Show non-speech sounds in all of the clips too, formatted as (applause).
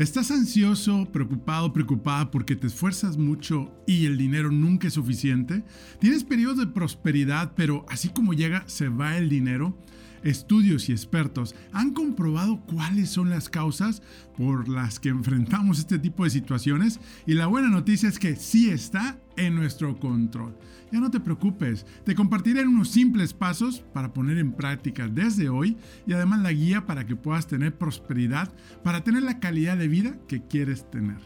¿Estás ansioso, preocupado, preocupada porque te esfuerzas mucho y el dinero nunca es suficiente? ¿Tienes periodos de prosperidad, pero así como llega, se va el dinero? Estudios y expertos han comprobado cuáles son las causas por las que enfrentamos este tipo de situaciones y la buena noticia es que sí está en nuestro control. Ya no te preocupes, te compartiré unos simples pasos para poner en práctica desde hoy y además la guía para que puedas tener prosperidad, para tener la calidad de vida que quieres tener.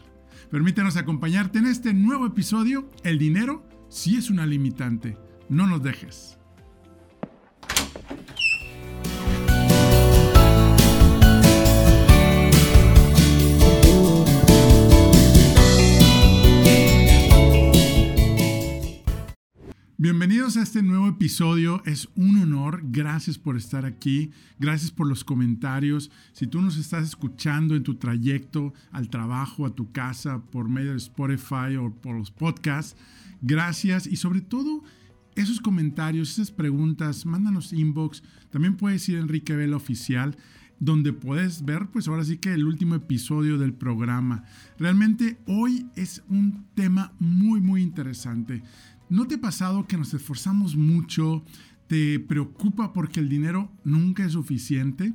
Permítanos acompañarte en este nuevo episodio, El dinero sí es una limitante. No nos dejes. Bienvenidos a este nuevo episodio. Es un honor. Gracias por estar aquí. Gracias por los comentarios. Si tú nos estás escuchando en tu trayecto al trabajo, a tu casa, por medio de Spotify o por los podcasts, gracias. Y sobre todo, esos comentarios, esas preguntas, mándanos inbox. También puedes ir a Enrique Vela Oficial donde puedes ver, pues ahora sí que el último episodio del programa. Realmente hoy es un tema muy, muy interesante. ¿No te ha pasado que nos esforzamos mucho? ¿Te preocupa porque el dinero nunca es suficiente?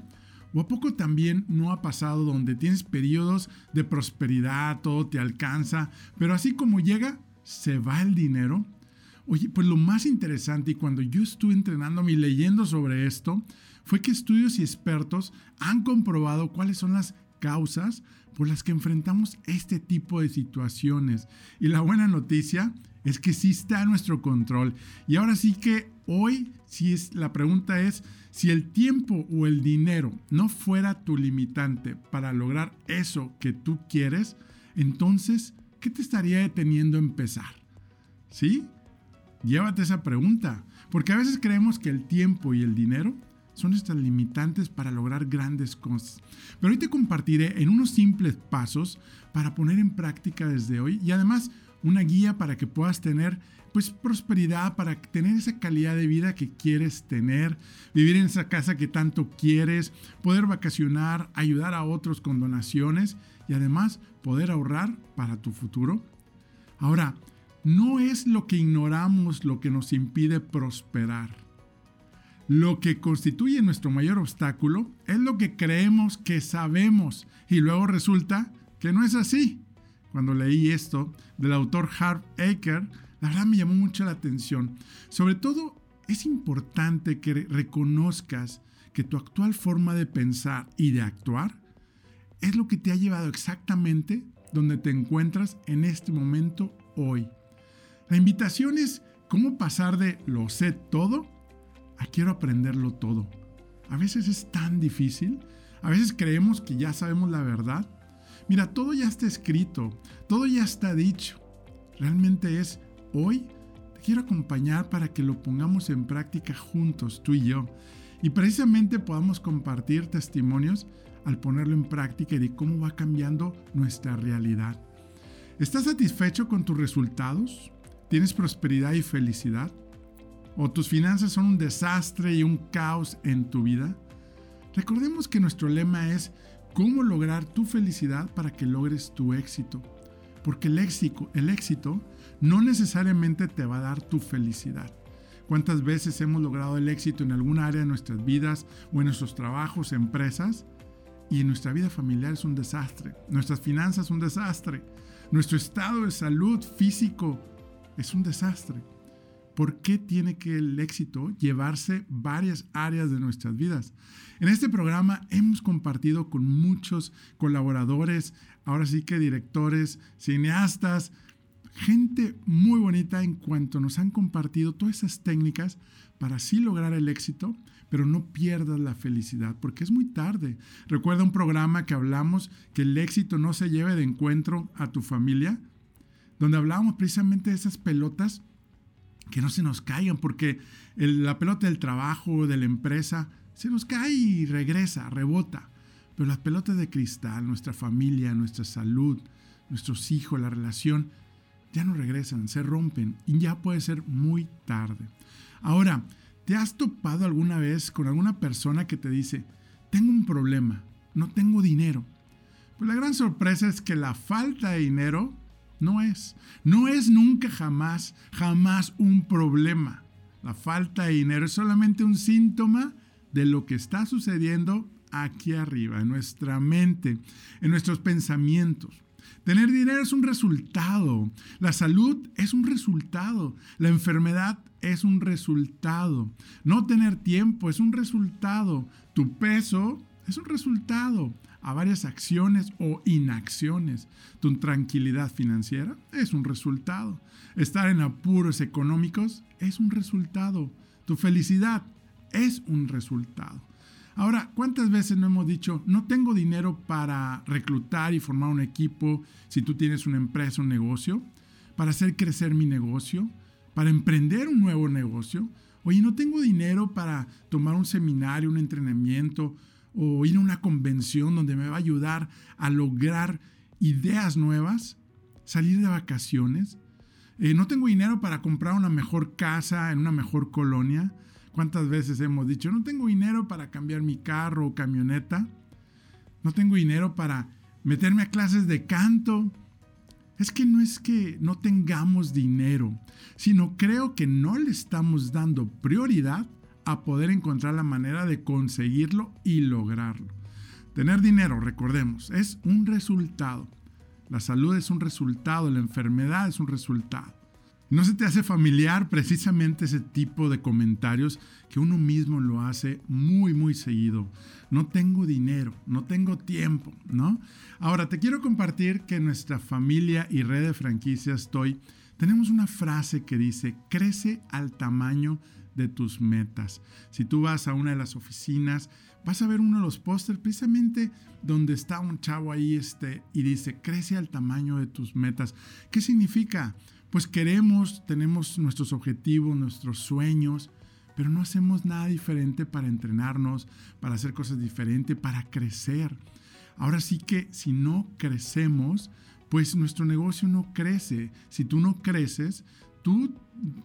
¿O a poco también no ha pasado donde tienes periodos de prosperidad, todo te alcanza, pero así como llega, se va el dinero? Oye, pues lo más interesante y cuando yo estuve entrenándome y leyendo sobre esto, fue que estudios y expertos han comprobado cuáles son las causas por las que enfrentamos este tipo de situaciones. Y la buena noticia es que sí está a nuestro control. Y ahora sí que hoy, si es, la pregunta es, si el tiempo o el dinero no fuera tu limitante para lograr eso que tú quieres, entonces, ¿qué te estaría deteniendo a empezar? ¿Sí? Llévate esa pregunta, porque a veces creemos que el tiempo y el dinero son estas limitantes para lograr grandes cosas. Pero hoy te compartiré en unos simples pasos para poner en práctica desde hoy y además una guía para que puedas tener pues prosperidad, para tener esa calidad de vida que quieres tener, vivir en esa casa que tanto quieres, poder vacacionar, ayudar a otros con donaciones y además poder ahorrar para tu futuro. Ahora, no es lo que ignoramos lo que nos impide prosperar. Lo que constituye nuestro mayor obstáculo es lo que creemos que sabemos y luego resulta que no es así cuando leí esto del autor Harv Aker, la verdad me llamó mucho la atención. Sobre todo, es importante que reconozcas que tu actual forma de pensar y de actuar es lo que te ha llevado exactamente donde te encuentras en este momento hoy. La invitación es cómo pasar de lo sé todo a quiero aprenderlo todo. A veces es tan difícil, a veces creemos que ya sabemos la verdad Mira, todo ya está escrito, todo ya está dicho. Realmente es hoy te quiero acompañar para que lo pongamos en práctica juntos, tú y yo. Y precisamente podamos compartir testimonios al ponerlo en práctica y de cómo va cambiando nuestra realidad. ¿Estás satisfecho con tus resultados? ¿Tienes prosperidad y felicidad? ¿O tus finanzas son un desastre y un caos en tu vida? Recordemos que nuestro lema es cómo lograr tu felicidad para que logres tu éxito. Porque el éxito, el éxito no necesariamente te va a dar tu felicidad. ¿Cuántas veces hemos logrado el éxito en alguna área de nuestras vidas o en nuestros trabajos, empresas? Y en nuestra vida familiar es un desastre. Nuestras finanzas un desastre. Nuestro estado de salud físico es un desastre. ¿Por qué tiene que el éxito llevarse varias áreas de nuestras vidas? En este programa hemos compartido con muchos colaboradores, ahora sí que directores, cineastas, gente muy bonita en cuanto nos han compartido todas esas técnicas para así lograr el éxito, pero no pierdas la felicidad, porque es muy tarde. Recuerda un programa que hablamos que el éxito no se lleve de encuentro a tu familia, donde hablábamos precisamente de esas pelotas que no se nos caigan, porque la pelota del trabajo, de la empresa, se nos cae y regresa, rebota. Pero las pelotas de cristal, nuestra familia, nuestra salud, nuestros hijos, la relación, ya no regresan, se rompen y ya puede ser muy tarde. Ahora, ¿te has topado alguna vez con alguna persona que te dice, tengo un problema, no tengo dinero, Pues la gran sorpresa es que la falta de dinero no es, no es nunca jamás, jamás un problema. La falta de dinero es solamente un síntoma de lo que está sucediendo aquí arriba, en nuestra mente, en nuestros pensamientos. Tener dinero es un resultado, la salud es un resultado, la enfermedad es un resultado, no tener tiempo es un resultado, tu peso es un resultado a varias acciones o inacciones. Tu tranquilidad financiera es un resultado. Estar en apuros económicos es un resultado. Tu felicidad es un resultado. Ahora, ¿cuántas veces no hemos dicho, no tengo dinero para reclutar y formar un equipo si tú tienes una empresa, un negocio, para hacer crecer mi negocio, para emprender un nuevo negocio? Oye, no tengo dinero para tomar un seminario, un entrenamiento o ir a una convención donde me va a ayudar a lograr ideas nuevas, salir de vacaciones. Eh, no tengo dinero para comprar una mejor casa en una mejor colonia. ¿Cuántas veces hemos dicho, no tengo dinero para cambiar mi carro o camioneta? No tengo dinero para meterme a clases de canto. Es que no es que no tengamos dinero, sino creo que no le estamos dando prioridad a poder encontrar la manera de conseguirlo y lograrlo. Tener dinero, recordemos, es un resultado. La salud es un resultado, la enfermedad es un resultado. ¿No se te hace familiar precisamente ese tipo de comentarios que uno mismo lo hace muy, muy seguido? No tengo dinero, no tengo tiempo, ¿no? Ahora, te quiero compartir que nuestra familia y red de franquicias estoy, tenemos una frase que dice, crece al tamaño de tus metas. Si tú vas a una de las oficinas, vas a ver uno de los pósters precisamente donde está un chavo ahí este, y dice, crece al tamaño de tus metas. ¿Qué significa? pues queremos, tenemos nuestros objetivos, nuestros sueños, pero no hacemos nada diferente para entrenarnos, para hacer cosas diferentes, para crecer. Ahora sí que si no crecemos, pues nuestro negocio no crece. Si tú no creces, tú,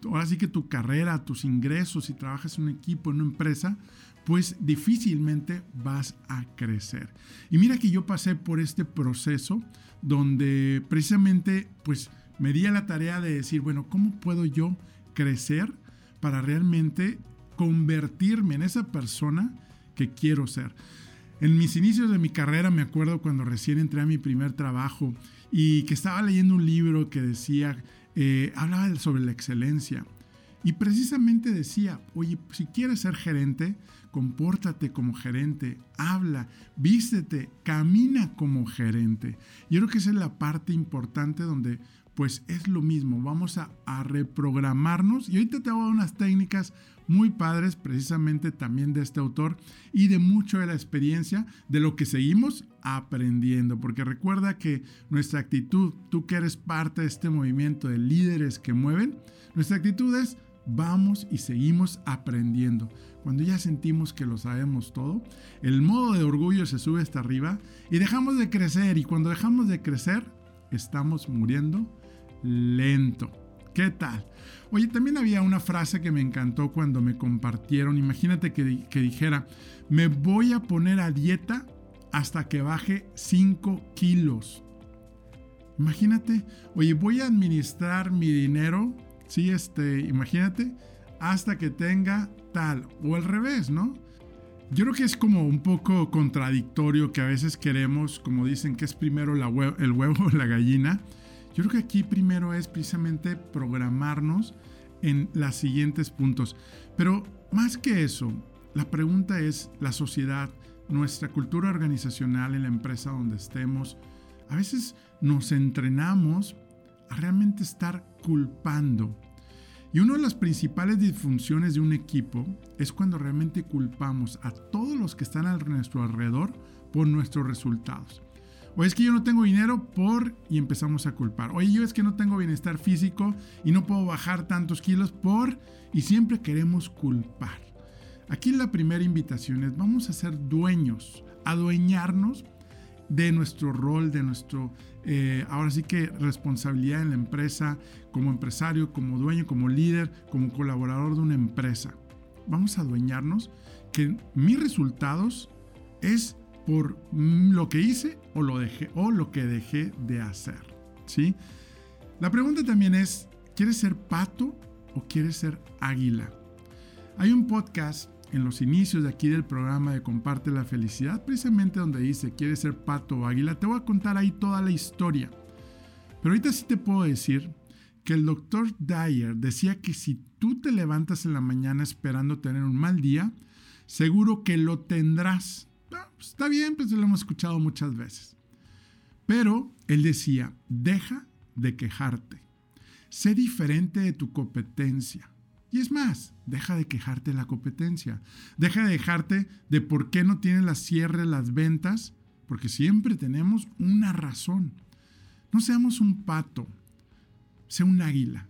ahora sí que tu carrera, tus ingresos, si trabajas en un equipo, en una empresa, pues difícilmente vas a crecer. Y mira que yo pasé por este proceso donde precisamente, pues, me di a la tarea de decir, bueno, ¿cómo puedo yo crecer para realmente convertirme en esa persona que quiero ser? En mis inicios de mi carrera me acuerdo cuando recién entré a mi primer trabajo y que estaba leyendo un libro que decía, eh, hablaba sobre la excelencia. Y precisamente decía, oye, si quieres ser gerente, compórtate como gerente, habla, vístete, camina como gerente. Yo creo que esa es la parte importante donde pues es lo mismo, vamos a, reprogramarnos. Y ahorita te voy a dar unas técnicas muy padres precisamente también de este autor y de mucho de la experiencia de lo que seguimos aprendiendo, porque recuerda que nuestra actitud, tú que eres parte de este movimiento de líderes que mueven, nuestra actitud es vamos y seguimos aprendiendo. Cuando ya sentimos que lo sabemos todo, el modo de orgullo se sube hasta arriba y dejamos de crecer. Y cuando dejamos de crecer, estamos muriendo lento. ¿Qué tal? Oye, también había una frase que me encantó cuando me compartieron. Imagínate que, dijera, me voy a poner a dieta hasta que baje 5 kilos. Imagínate, oye, voy a administrar mi dinero, sí, este, imagínate, hasta que tenga tal, o al revés, ¿no? Yo creo que es como un poco contradictorio que a veces queremos, como dicen, que es primero el huevo o (laughs) la gallina. Yo creo que aquí primero es precisamente programarnos en los siguientes puntos. Pero más que eso, la pregunta es la sociedad, nuestra cultura organizacional en la empresa donde estemos. A veces nos entrenamos a realmente estar culpando. Y una de las principales disfunciones de un equipo es cuando realmente culpamos a todos los que están a nuestro alrededor por nuestros resultados. O es que yo no tengo dinero por y empezamos a culpar. Oye, yo es que no tengo bienestar físico y no puedo bajar tantos kilos por y siempre queremos culpar. Aquí la primera invitación es vamos a ser dueños, adueñarnos de nuestro rol, de nuestro, eh, ahora sí que responsabilidad en la empresa, como empresario, como dueño, como líder, como colaborador de una empresa. Vamos a adueñarnos que mis resultados es por mm, lo que hice o lo, dejé, o lo que dejé de hacer. ¿sí? La pregunta también es, ¿quieres ser pato o quieres ser águila? Hay un podcast en los inicios de aquí del programa de Comparte la Felicidad, precisamente donde dice, ¿quieres ser pato o águila? Te voy a contar ahí toda la historia. Pero ahorita sí te puedo decir que el doctor Dyer decía que si tú te levantas en la mañana esperando tener un mal día, seguro que lo tendrás. Pues está bien, pues lo hemos escuchado muchas veces. Pero él decía, deja de quejarte. Sé diferente de tu competencia. Y es más, deja de quejarte de la competencia. Deja de dejarte de por qué no tienes las cierres, las ventas, porque siempre tenemos una razón. No seamos un pato, sé un águila.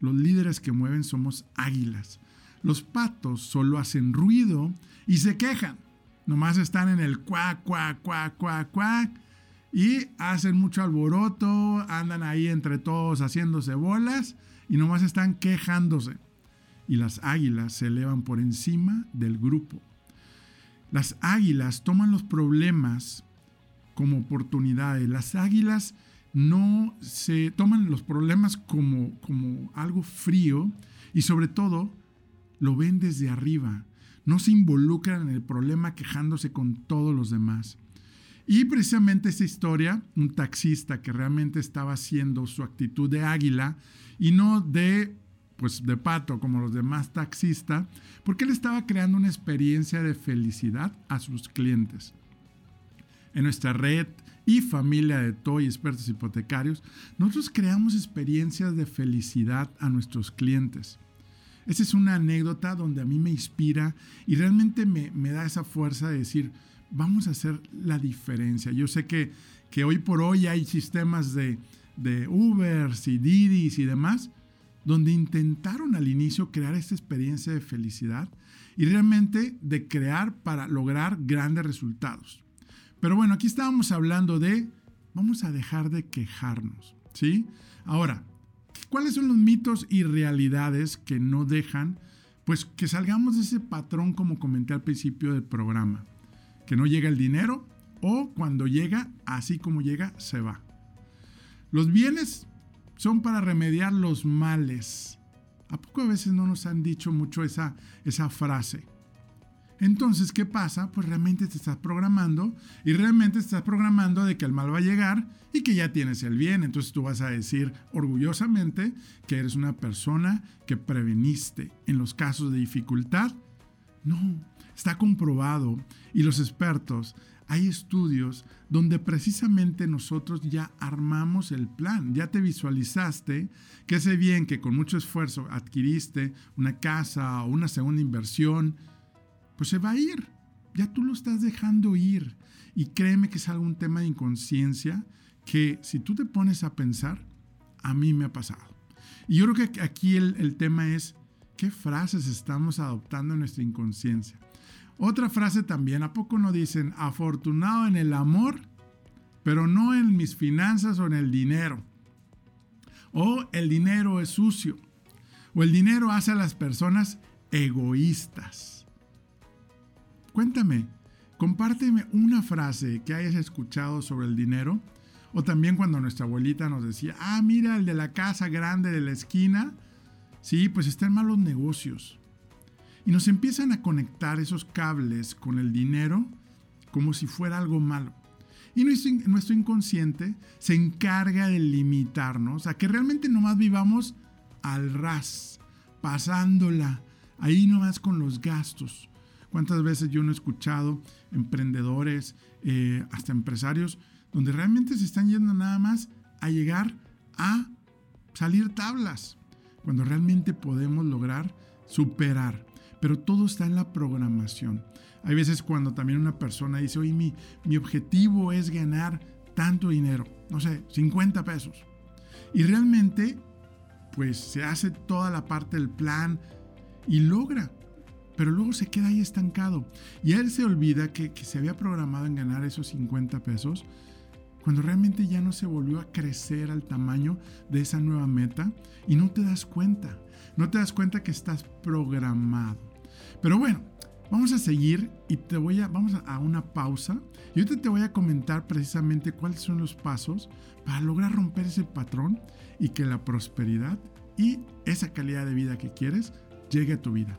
Los líderes que mueven somos águilas. Los patos solo hacen ruido y se quejan. Nomás están en el cuac, cuac, cuac, cuac, cuac. Y hacen mucho alboroto, andan ahí entre todos haciéndose bolas y nomás están quejándose. Y las águilas se elevan por encima del grupo. Las águilas toman los problemas como oportunidades. Las águilas no se toman los problemas como, como algo frío y sobre todo lo ven desde arriba. No se involucran en el problema quejándose con todos los demás. Y precisamente esta historia, un taxista que realmente estaba haciendo su actitud de águila y no de pues de pato como los demás taxistas, porque él estaba creando una experiencia de felicidad a sus clientes. En nuestra red y familia de TOY expertos hipotecarios, nosotros creamos experiencias de felicidad a nuestros clientes. Esa es una anécdota donde a mí me inspira y realmente me, da esa fuerza de decir, vamos a hacer la diferencia. Yo sé que, que hoy por hoy hay sistemas de, de Ubers y Didis y demás, donde intentaron al inicio crear esta experiencia de felicidad y realmente de crear para lograr grandes resultados. Pero bueno, aquí estábamos hablando de, vamos a dejar de quejarnos, ¿sí? Ahora, ¿cuáles son los mitos y realidades que no dejan, pues que salgamos de ese patrón como comenté al principio del programa? Que no llega el dinero o cuando llega, así como llega, se va. Los bienes son para remediar los males. ¿A poco a veces no nos han dicho mucho esa, esa frase? Entonces, ¿qué pasa? Pues realmente te estás programando y realmente te estás programando de que el mal va a llegar y que ya tienes el bien. Entonces tú vas a decir orgullosamente que eres una persona que preveniste en los casos de dificultad. No, está comprobado y los expertos, hay estudios donde precisamente nosotros ya armamos el plan, ya te visualizaste que ese bien que con mucho esfuerzo adquiriste, una casa o una segunda inversión, pues se va a ir. Ya tú lo estás dejando ir. Y créeme que es algún tema de inconsciencia que si tú te pones a pensar, a mí me ha pasado. Y yo creo que aquí el, tema es qué frases estamos adoptando en nuestra inconsciencia. Otra frase también, ¿a poco no dicen afortunado en el amor, pero no en mis finanzas o en el dinero? O el dinero es sucio. O el dinero hace a las personas egoístas. Cuéntame, compárteme una frase que hayas escuchado sobre el dinero. O también cuando nuestra abuelita nos decía, ah, mira, el de la casa grande de la esquina. Sí, pues está en malos negocios. Y nos empiezan a conectar esos cables con el dinero como si fuera algo malo. Y nuestro, inconsciente se encarga de limitarnos a que realmente nomás vivamos al ras, pasándola, ahí nomás con los gastos. ¿Cuántas veces yo no he escuchado emprendedores, eh, hasta empresarios, donde realmente se están yendo nada más a llegar a salir tablas, cuando realmente podemos lograr superar? Pero todo está en la programación. Hay veces cuando también una persona dice, oye, mi, mi objetivo es ganar tanto dinero, no sé, 50 pesos. Y realmente, pues se hace toda la parte del plan y logra pero luego se queda ahí estancado. Y él se olvida que, se había programado en ganar esos 50 pesos cuando realmente ya no se volvió a crecer al tamaño de esa nueva meta y no te das cuenta. No te das cuenta que estás programado. Pero bueno, Vamos a seguir y te voy a, vamos a, una pausa y ahorita te voy a comentar precisamente cuáles son los pasos para lograr romper ese patrón y que la prosperidad y esa calidad de vida que quieres llegue a tu vida.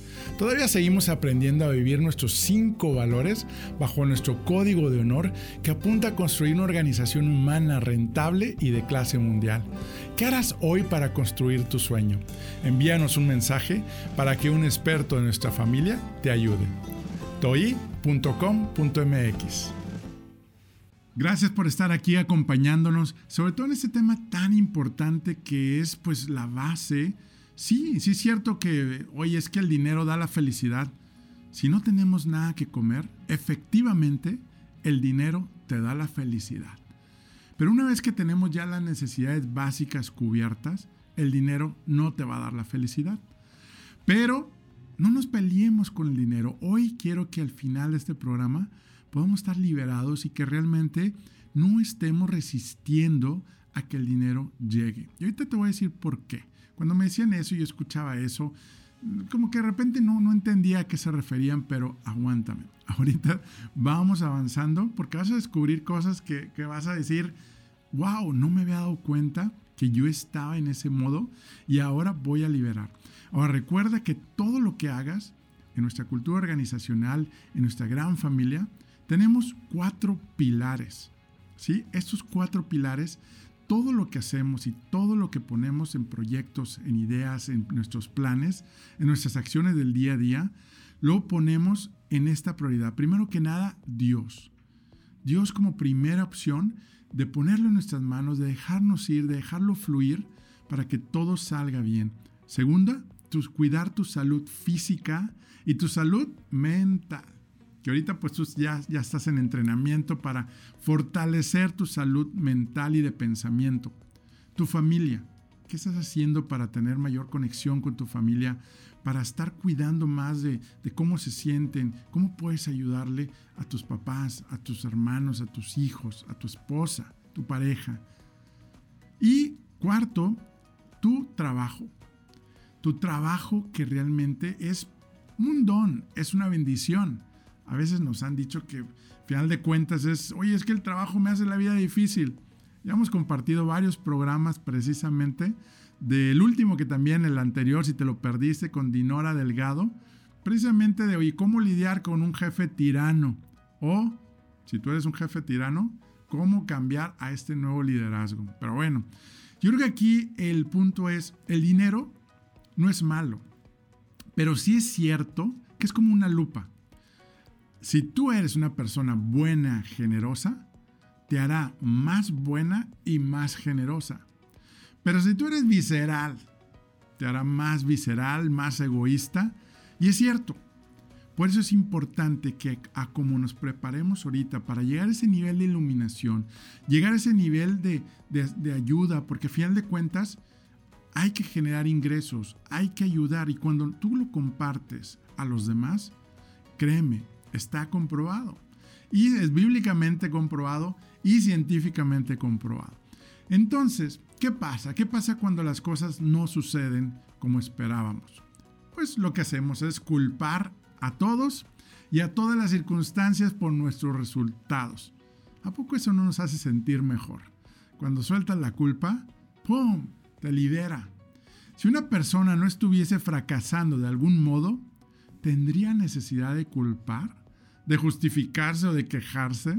Todavía seguimos aprendiendo a vivir nuestros cinco valores bajo nuestro código de honor que apunta a construir una organización humana rentable y de clase mundial. ¿Qué harás hoy para construir tu sueño? Envíanos un mensaje para que un experto de nuestra familia te ayude. toi.com.mx Gracias por estar aquí acompañándonos, sobre todo en este tema tan importante que es pues la base Sí, sí es cierto que, oye, es que el dinero da la felicidad. Si no tenemos nada que comer, efectivamente el dinero te da la felicidad. Pero una vez que tenemos ya las necesidades básicas cubiertas, el dinero no te va a dar la felicidad. Pero no nos peleemos con el dinero. Hoy quiero que al final de este programa podamos estar liberados y que realmente no estemos resistiendo a que el dinero llegue. Y ahorita te voy a decir por qué. Cuando me decían eso y escuchaba eso, como que de repente no, no entendía a qué se referían, pero aguántame. (laughs) Ahorita vamos avanzando porque vas a descubrir cosas que, que vas a decir, wow, no me había dado cuenta que yo estaba en ese modo y ahora voy a liberar. Ahora recuerda que todo lo que hagas en nuestra cultura organizacional, en nuestra gran familia, tenemos cuatro pilares. ¿sí? Estos cuatro pilares todo lo que hacemos y todo lo que ponemos en proyectos, en ideas, en nuestros planes, en nuestras acciones del día a día, lo ponemos en esta prioridad. Primero que nada, Dios. Dios como primera opción de ponerlo en nuestras manos, de dejarnos ir, de dejarlo fluir para que todo salga bien. Segunda, cuidar tu salud física y tu salud mental que ahorita pues tú ya, ya estás en entrenamiento para fortalecer tu salud mental y de pensamiento. Tu familia, ¿qué estás haciendo para tener mayor conexión con tu familia? Para estar cuidando más de, de cómo se sienten, cómo puedes ayudarle a tus papás, a tus hermanos, a tus hijos, a tu esposa, tu pareja. Y cuarto, tu trabajo. Tu trabajo que realmente es un don, es una bendición a veces nos han dicho que, final de cuentas, es, oye, es que el trabajo me hace la vida difícil. Ya hemos compartido varios programas precisamente, del último que también, el anterior, si te lo perdiste, con Dinora Delgado, precisamente de, oye, ¿cómo lidiar con un jefe tirano? O, si tú eres un jefe tirano, ¿cómo cambiar a este nuevo liderazgo? Pero bueno, yo creo que aquí el punto es, el dinero no es malo, pero sí es cierto que es como una lupa. Si tú eres una persona buena, generosa, te hará más buena y más generosa. Pero si tú eres visceral, te hará más visceral, más egoísta. Y es cierto. Por eso es importante que a como nos preparemos ahorita para llegar a ese nivel de iluminación, llegar a ese nivel de, de ayuda, porque a final de cuentas hay que generar ingresos, hay que ayudar y cuando tú lo compartes a los demás, créeme, Está comprobado. Y es bíblicamente comprobado y científicamente comprobado. Entonces, ¿qué pasa? ¿Qué pasa cuando las cosas no suceden como esperábamos? Pues lo que hacemos es culpar a todos y a todas las circunstancias por nuestros resultados. ¿A poco eso no nos hace sentir mejor? Cuando sueltas la culpa, ¡pum! te libera. Si una persona no estuviese fracasando de algún modo, ¿tendría necesidad de culpar? De justificarse o de quejarse?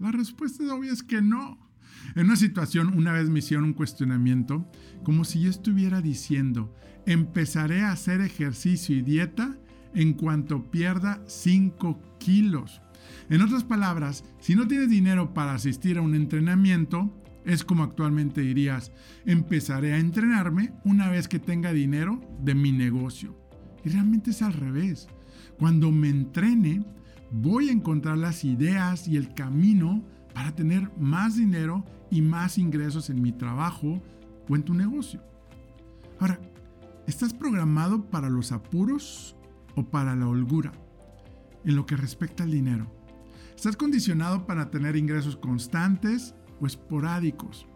La respuesta es obvia es que no. En una situación, una vez me hicieron un cuestionamiento, como si yo estuviera diciendo, empezaré a hacer ejercicio y dieta en cuanto pierda 5 kilos. En otras palabras, si no tienes dinero para asistir a un entrenamiento, Es como actualmente dirías, empezaré a entrenarme una vez que tenga dinero de mi negocio. Y realmente es al revés. Cuando me entrene, voy a encontrar las ideas y el camino para tener más dinero y más ingresos en mi trabajo o en tu negocio. Ahora, ¿estás programado para los apuros o para la holgura en lo que respecta al dinero? ¿Estás condicionado para tener ingresos constantes o esporádicos?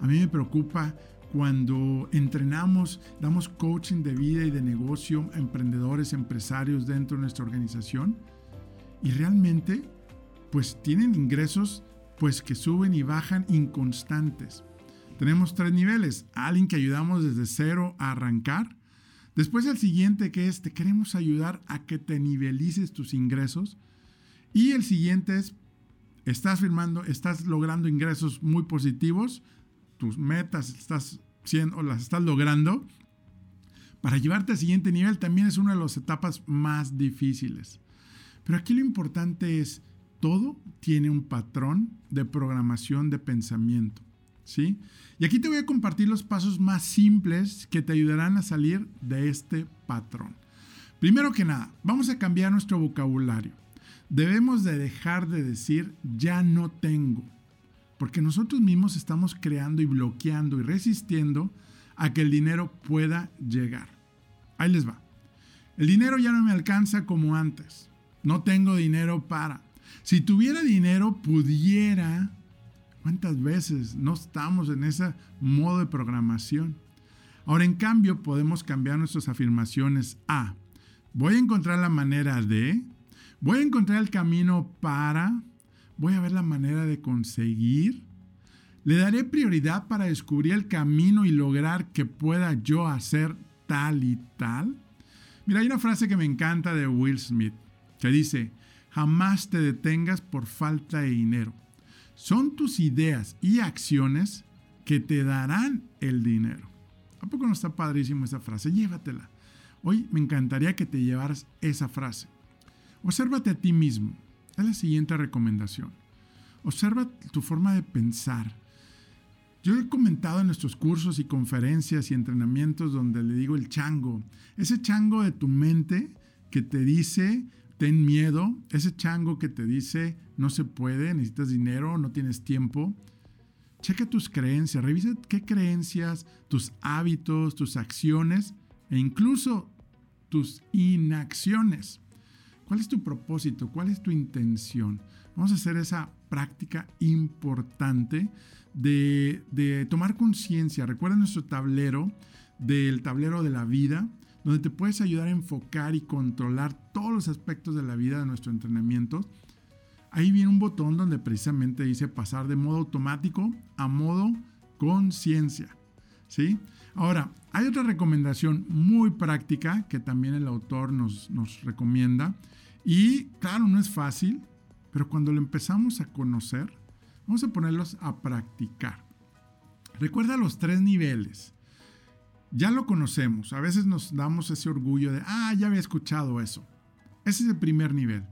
A mí me preocupa cuando entrenamos, damos coaching de vida y de negocio a emprendedores, empresarios dentro de nuestra organización y realmente pues tienen ingresos pues que suben y bajan inconstantes. Tenemos tres niveles. Alguien que ayudamos desde cero a arrancar. Después el siguiente que es, te queremos ayudar a que te nivelices tus ingresos. Y el siguiente es, estás firmando, estás logrando ingresos muy positivos, tus metas estás siendo, las estás logrando. Para llevarte al siguiente nivel también es una de las etapas más difíciles. Pero aquí lo importante es, todo tiene un patrón de programación de pensamiento. ¿Sí? Y aquí te voy a compartir los pasos más simples que te ayudarán a salir de este patrón. Primero que nada, vamos a cambiar nuestro vocabulario. Debemos de dejar de decir ya no tengo, porque nosotros mismos estamos creando y bloqueando y resistiendo a que el dinero pueda llegar. Ahí les va. El dinero ya no me alcanza como antes. No tengo dinero para. Si tuviera dinero, pudiera. ¿Cuántas veces no estamos en ese modo de programación? Ahora, en cambio, podemos cambiar nuestras afirmaciones a voy a encontrar la manera de, voy a encontrar el camino para, voy a ver la manera de conseguir, le daré prioridad para descubrir el camino y lograr que pueda yo hacer tal y tal. Mira, hay una frase que me encanta de Will Smith dice, jamás te detengas por falta de dinero. Son tus ideas y acciones que te darán el dinero. ¿A poco no está padrísimo esa frase? Llévatela. Hoy me encantaría que te llevaras esa frase. Obsérvate a ti mismo. Es la siguiente recomendación. Observa tu forma de pensar. Yo he comentado en nuestros cursos y conferencias y entrenamientos donde le digo el chango. Ese chango de tu mente que te dice, ten miedo, ese chango que te dice no se puede, necesitas dinero, no tienes tiempo. Checa tus creencias, revisa qué creencias, tus hábitos, tus acciones e incluso tus inacciones. ¿Cuál es tu propósito? ¿Cuál es tu intención? Vamos a hacer esa práctica importante de, de tomar conciencia. Recuerda nuestro tablero del tablero de la vida donde te puedes ayudar a enfocar y controlar todos los aspectos de la vida de nuestro entrenamiento. Ahí viene un botón donde precisamente dice pasar de modo automático a modo conciencia. ¿Sí? Ahora, hay otra recomendación muy práctica que también el autor nos, nos recomienda. Y claro, no es fácil, pero cuando lo empezamos a conocer, vamos a ponerlos a practicar. Recuerda los tres niveles ya lo conocemos. A veces nos damos ese orgullo de, ah, ya había escuchado eso. Ese es el primer nivel.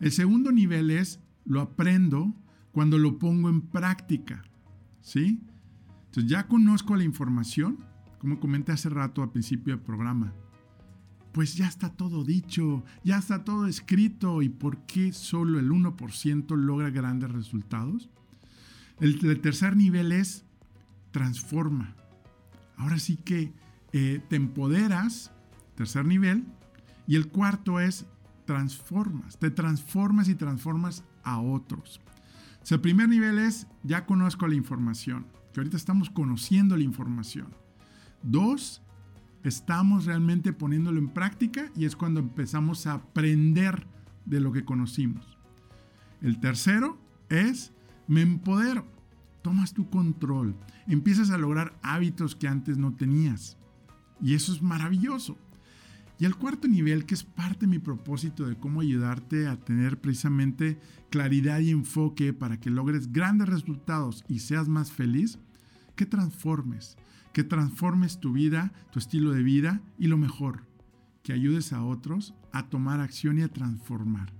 El segundo nivel es, lo aprendo cuando lo pongo en práctica. ¿Sí? Entonces ya conozco la información, como comenté hace rato al principio del programa. Pues ya está todo dicho, ya está todo escrito. ¿Y por qué solo el 1% logra grandes resultados? el tercer nivel es transforma ahora sí que eh, te empoderas, tercer nivel, y el cuarto es transformas, te transformas y transformas a otros. el primer nivel es ya conozco la información, que ahorita estamos conociendo la información. Dos, estamos realmente poniéndolo en práctica y es cuando empezamos a aprender de lo que conocimos. El tercero es me empodero tomas tu control, empiezas a lograr hábitos que antes no tenías. Y eso es maravilloso. Y el cuarto nivel, que es parte de mi propósito de cómo ayudarte a tener precisamente claridad y enfoque para que logres grandes resultados y seas más feliz, que transformes, que transformes tu vida, tu estilo de vida y lo mejor, que ayudes a otros a tomar acción y a transformar.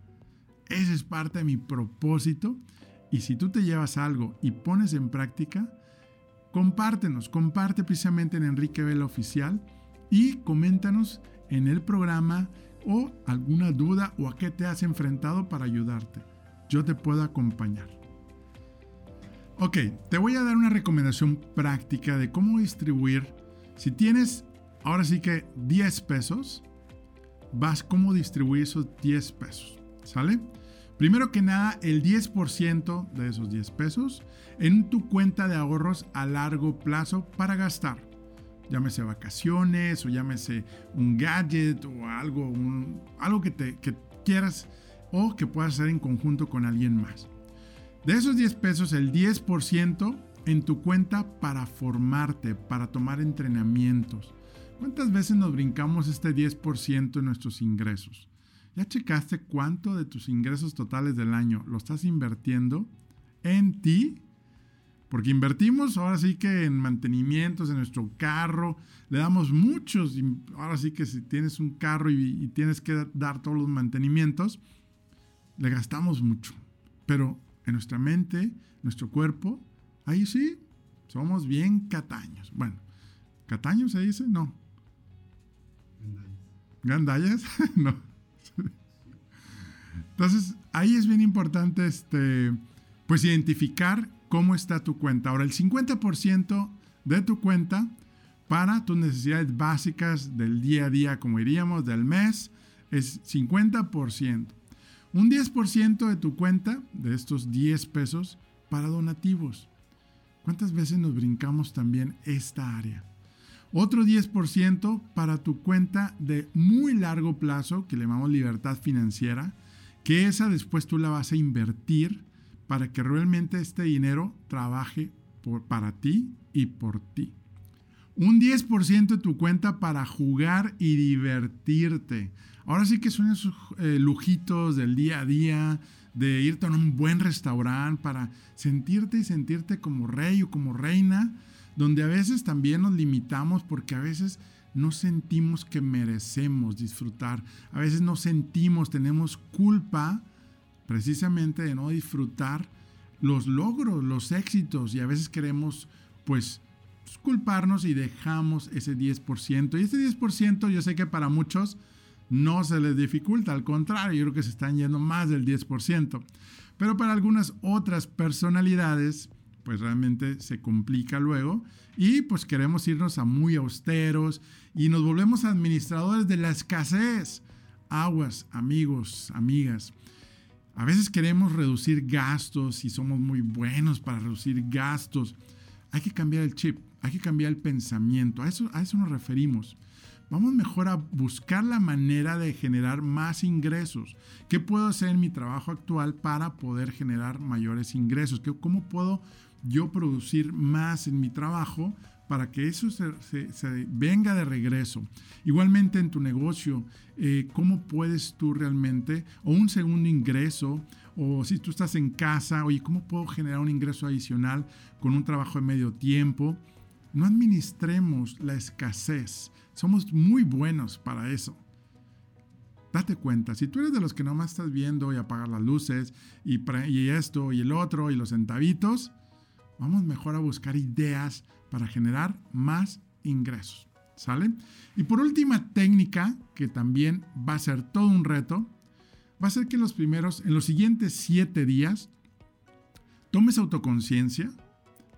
Ese es parte de mi propósito Y si tú te llevas algo y pones en práctica, compártenos, comparte precisamente en Enrique Vela Oficial y coméntanos en el programa o alguna duda o a qué te has enfrentado para ayudarte. Yo te puedo acompañar. Ok, te voy a dar una recomendación práctica de cómo distribuir. Si tienes ahora sí que 10 pesos, vas cómo distribuir esos 10 pesos. ¿Sale? Primero que nada, el 10% de esos 10 pesos en tu cuenta de ahorros a largo plazo para gastar. Llámese vacaciones o llámese un gadget o algo, algo que, que quieras o que puedas hacer en conjunto con alguien más. De esos 10 pesos, el 10% en tu cuenta para formarte, para tomar entrenamientos. ¿Cuántas veces nos brincamos este 10% en nuestros ingresos? ¿Ya checaste cuánto de tus ingresos totales del año lo estás invirtiendo en ti? Porque invertimos ahora sí que en mantenimientos, en nuestro carro, le damos muchos. Ahora sí que si tienes un carro y, y tienes que dar todos los mantenimientos, le gastamos mucho. Pero en nuestra mente, nuestro cuerpo, ahí sí, somos bien cataños. Bueno, ¿cataños se dice? No. ¿Gandallas? (laughs) no. Entonces, ahí es bien importante este, pues identificar cómo está tu cuenta. Ahora, el 50% de tu cuenta para tus necesidades básicas del día a día, como diríamos, del mes, es 50%. Un 10% de tu cuenta, de estos 10 pesos, para donativos. ¿Cuántas veces nos brincamos también esta área? Otro 10% para tu cuenta de muy largo plazo, que le llamamos libertad financiera, que esa después tú la vas a invertir para que realmente este dinero trabaje por, para ti y por ti. Un 10% de tu cuenta para jugar y divertirte. Ahora sí que son esos eh, lujitos del día a día, de irte a un buen restaurante para sentirte y sentirte como rey o como reina, donde a veces también nos limitamos porque a veces no sentimos que merecemos disfrutar, a veces no sentimos, tenemos culpa precisamente de no disfrutar los logros, los éxitos y a veces queremos pues culparnos y dejamos ese 10%. Y ese 10% yo sé que para muchos no se les dificulta, al contrario, yo creo que se están yendo más del 10%. Pero para algunas otras personalidades, pues realmente se complica luego y pues queremos irnos a muy austeros y nos volvemos administradores de la escasez. Aguas, amigos, amigas. A veces queremos reducir gastos y somos muy buenos para reducir gastos. Hay que cambiar el chip. Hay que cambiar el pensamiento. A eso, a eso nos referimos. Vamos mejor a buscar la manera de generar más ingresos. ¿Qué puedo hacer en mi trabajo actual para poder generar mayores ingresos? ¿Cómo puedo yo producir más en mi trabajo para que eso se, venga de regreso. Igualmente en tu negocio, eh, ¿cómo puedes tú realmente, o un segundo ingreso, o si tú estás en casa, oye, ¿cómo puedo generar un ingreso adicional con un trabajo de medio tiempo? No administremos la escasez. Somos muy buenos para eso. Date cuenta, si tú eres de los que nomás estás viendo y apagar las luces y, y esto y el otro y los centavitos, vamos mejor a buscar ideas para generar más ingresos. ¿Sale? Y por última técnica, que también va a ser todo un reto, va a ser que en los primeros, en los siguientes siete días, tomes autoconciencia,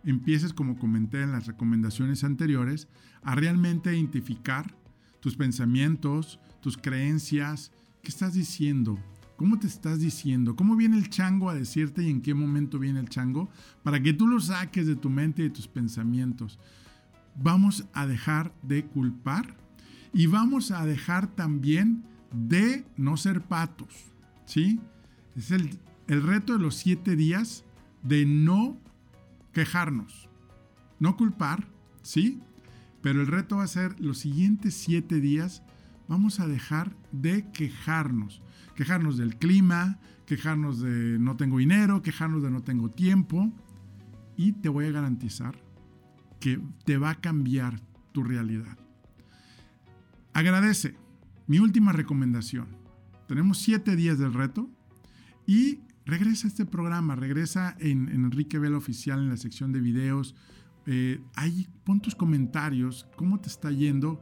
empieces, como comenté en las recomendaciones anteriores, a realmente identificar tus pensamientos, tus creencias, qué estás diciendo, cómo te estás diciendo, cómo viene el chango a decirte y en qué momento viene el chango, para que tú lo saques de tu mente y de tus pensamientos. Vamos a dejar de culpar y vamos a dejar también de no ser patos, ¿sí? Es el, el reto de los siete días de no quejarnos, no culpar, ¿sí? Pero el reto va a ser los siguientes siete días, vamos a dejar de quejarnos. Quejarnos del clima, quejarnos de no tengo dinero, quejarnos de no tengo tiempo. Y te voy a garantizar que te va a cambiar tu realidad. Agradece. Mi última recomendación. Tenemos siete días del reto y regresa a este programa, regresa en, Enrique Vela Oficial en la sección de videos. Eh, ahí pon tus comentarios, cómo te está yendo,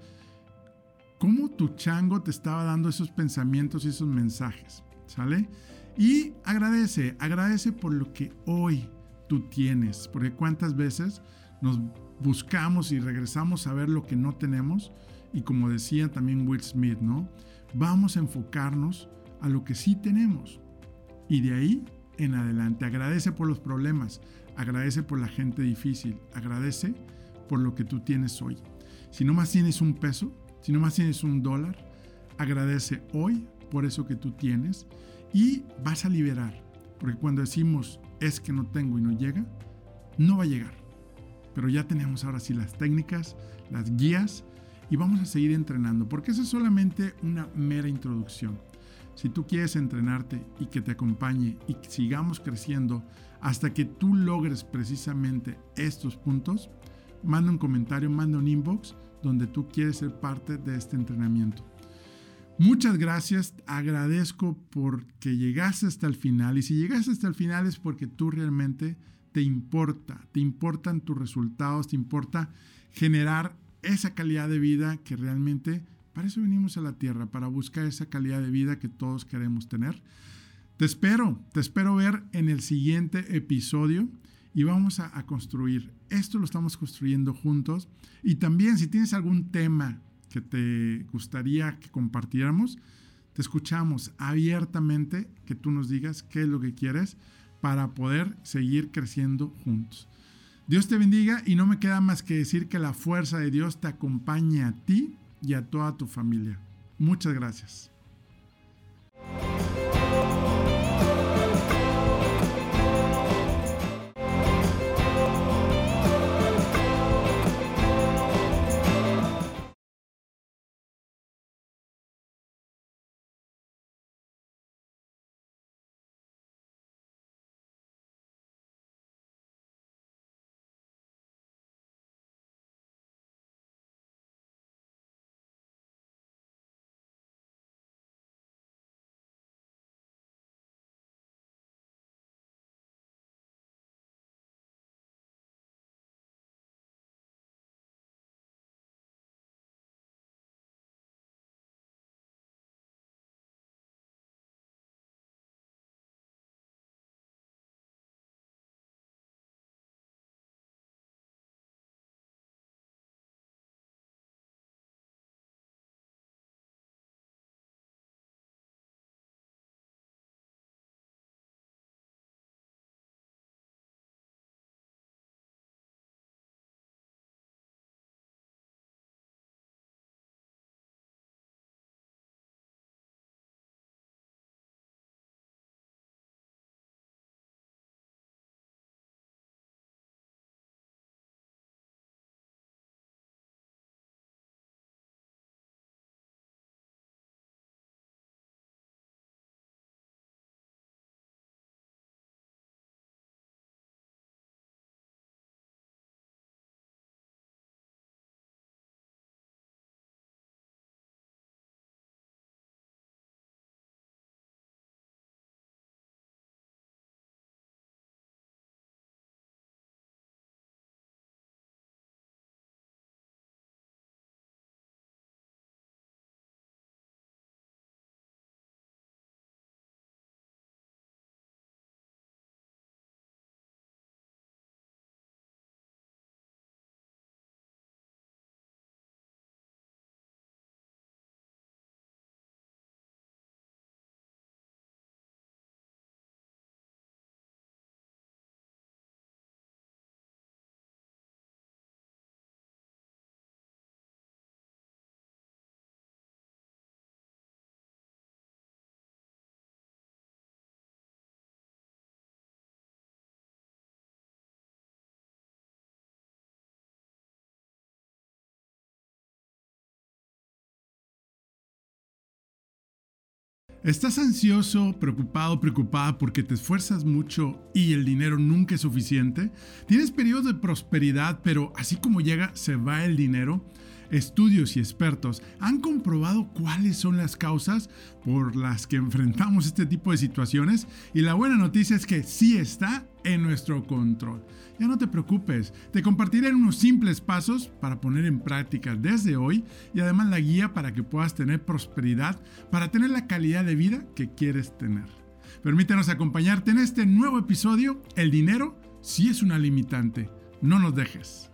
cómo tu chango te estaba dando esos pensamientos y esos mensajes, ¿sale? Y agradece, agradece por lo que hoy tú tienes, porque cuántas veces nos buscamos y regresamos a ver lo que no tenemos y como decía también Will Smith, ¿no? Vamos a enfocarnos a lo que sí tenemos. Y de ahí en adelante, agradece por los problemas, agradece por la gente difícil, agradece por lo que tú tienes hoy. Si no más tienes un peso, si no más tienes un dólar, agradece hoy por eso que tú tienes y vas a liberar. Porque cuando decimos es que no tengo y no llega, no va a llegar. Pero ya tenemos ahora sí las técnicas, las guías y vamos a seguir entrenando, porque eso es solamente una mera introducción. Si tú quieres entrenarte y que te acompañe y sigamos creciendo hasta que tú logres precisamente estos puntos, manda un comentario, manda un inbox donde tú quieres ser parte de este entrenamiento. Muchas gracias, agradezco porque llegaste hasta el final y si llegaste hasta el final es porque tú realmente te importa, te importan tus resultados, te importa generar esa calidad de vida que realmente, para eso venimos a la tierra, para buscar esa calidad de vida que todos queremos tener. Te espero, te espero ver en el siguiente episodio y vamos a, a, construir. Esto lo estamos construyendo juntos. Y también si tienes algún tema que te gustaría que compartiéramos, te escuchamos abiertamente, que tú nos digas qué es lo que quieres para poder seguir creciendo juntos. Dios te bendiga y no me queda más que decir que la fuerza de Dios te acompañe a ti y a toda tu familia. Muchas gracias. ¿Estás ansioso, preocupado, preocupada porque te esfuerzas mucho y el dinero nunca es suficiente? ¿Tienes periodos de prosperidad, pero así como llega, se va el dinero? Estudios y expertos han comprobado cuáles son las causas por las que enfrentamos este tipo de situaciones y la buena noticia es que sí está en nuestro control. Ya no te preocupes, te compartiré unos simples pasos para poner en práctica desde hoy y además la guía para que puedas tener prosperidad, para tener la calidad de vida que quieres tener. Permítanos acompañarte en este nuevo episodio, El dinero sí es una limitante. No nos dejes.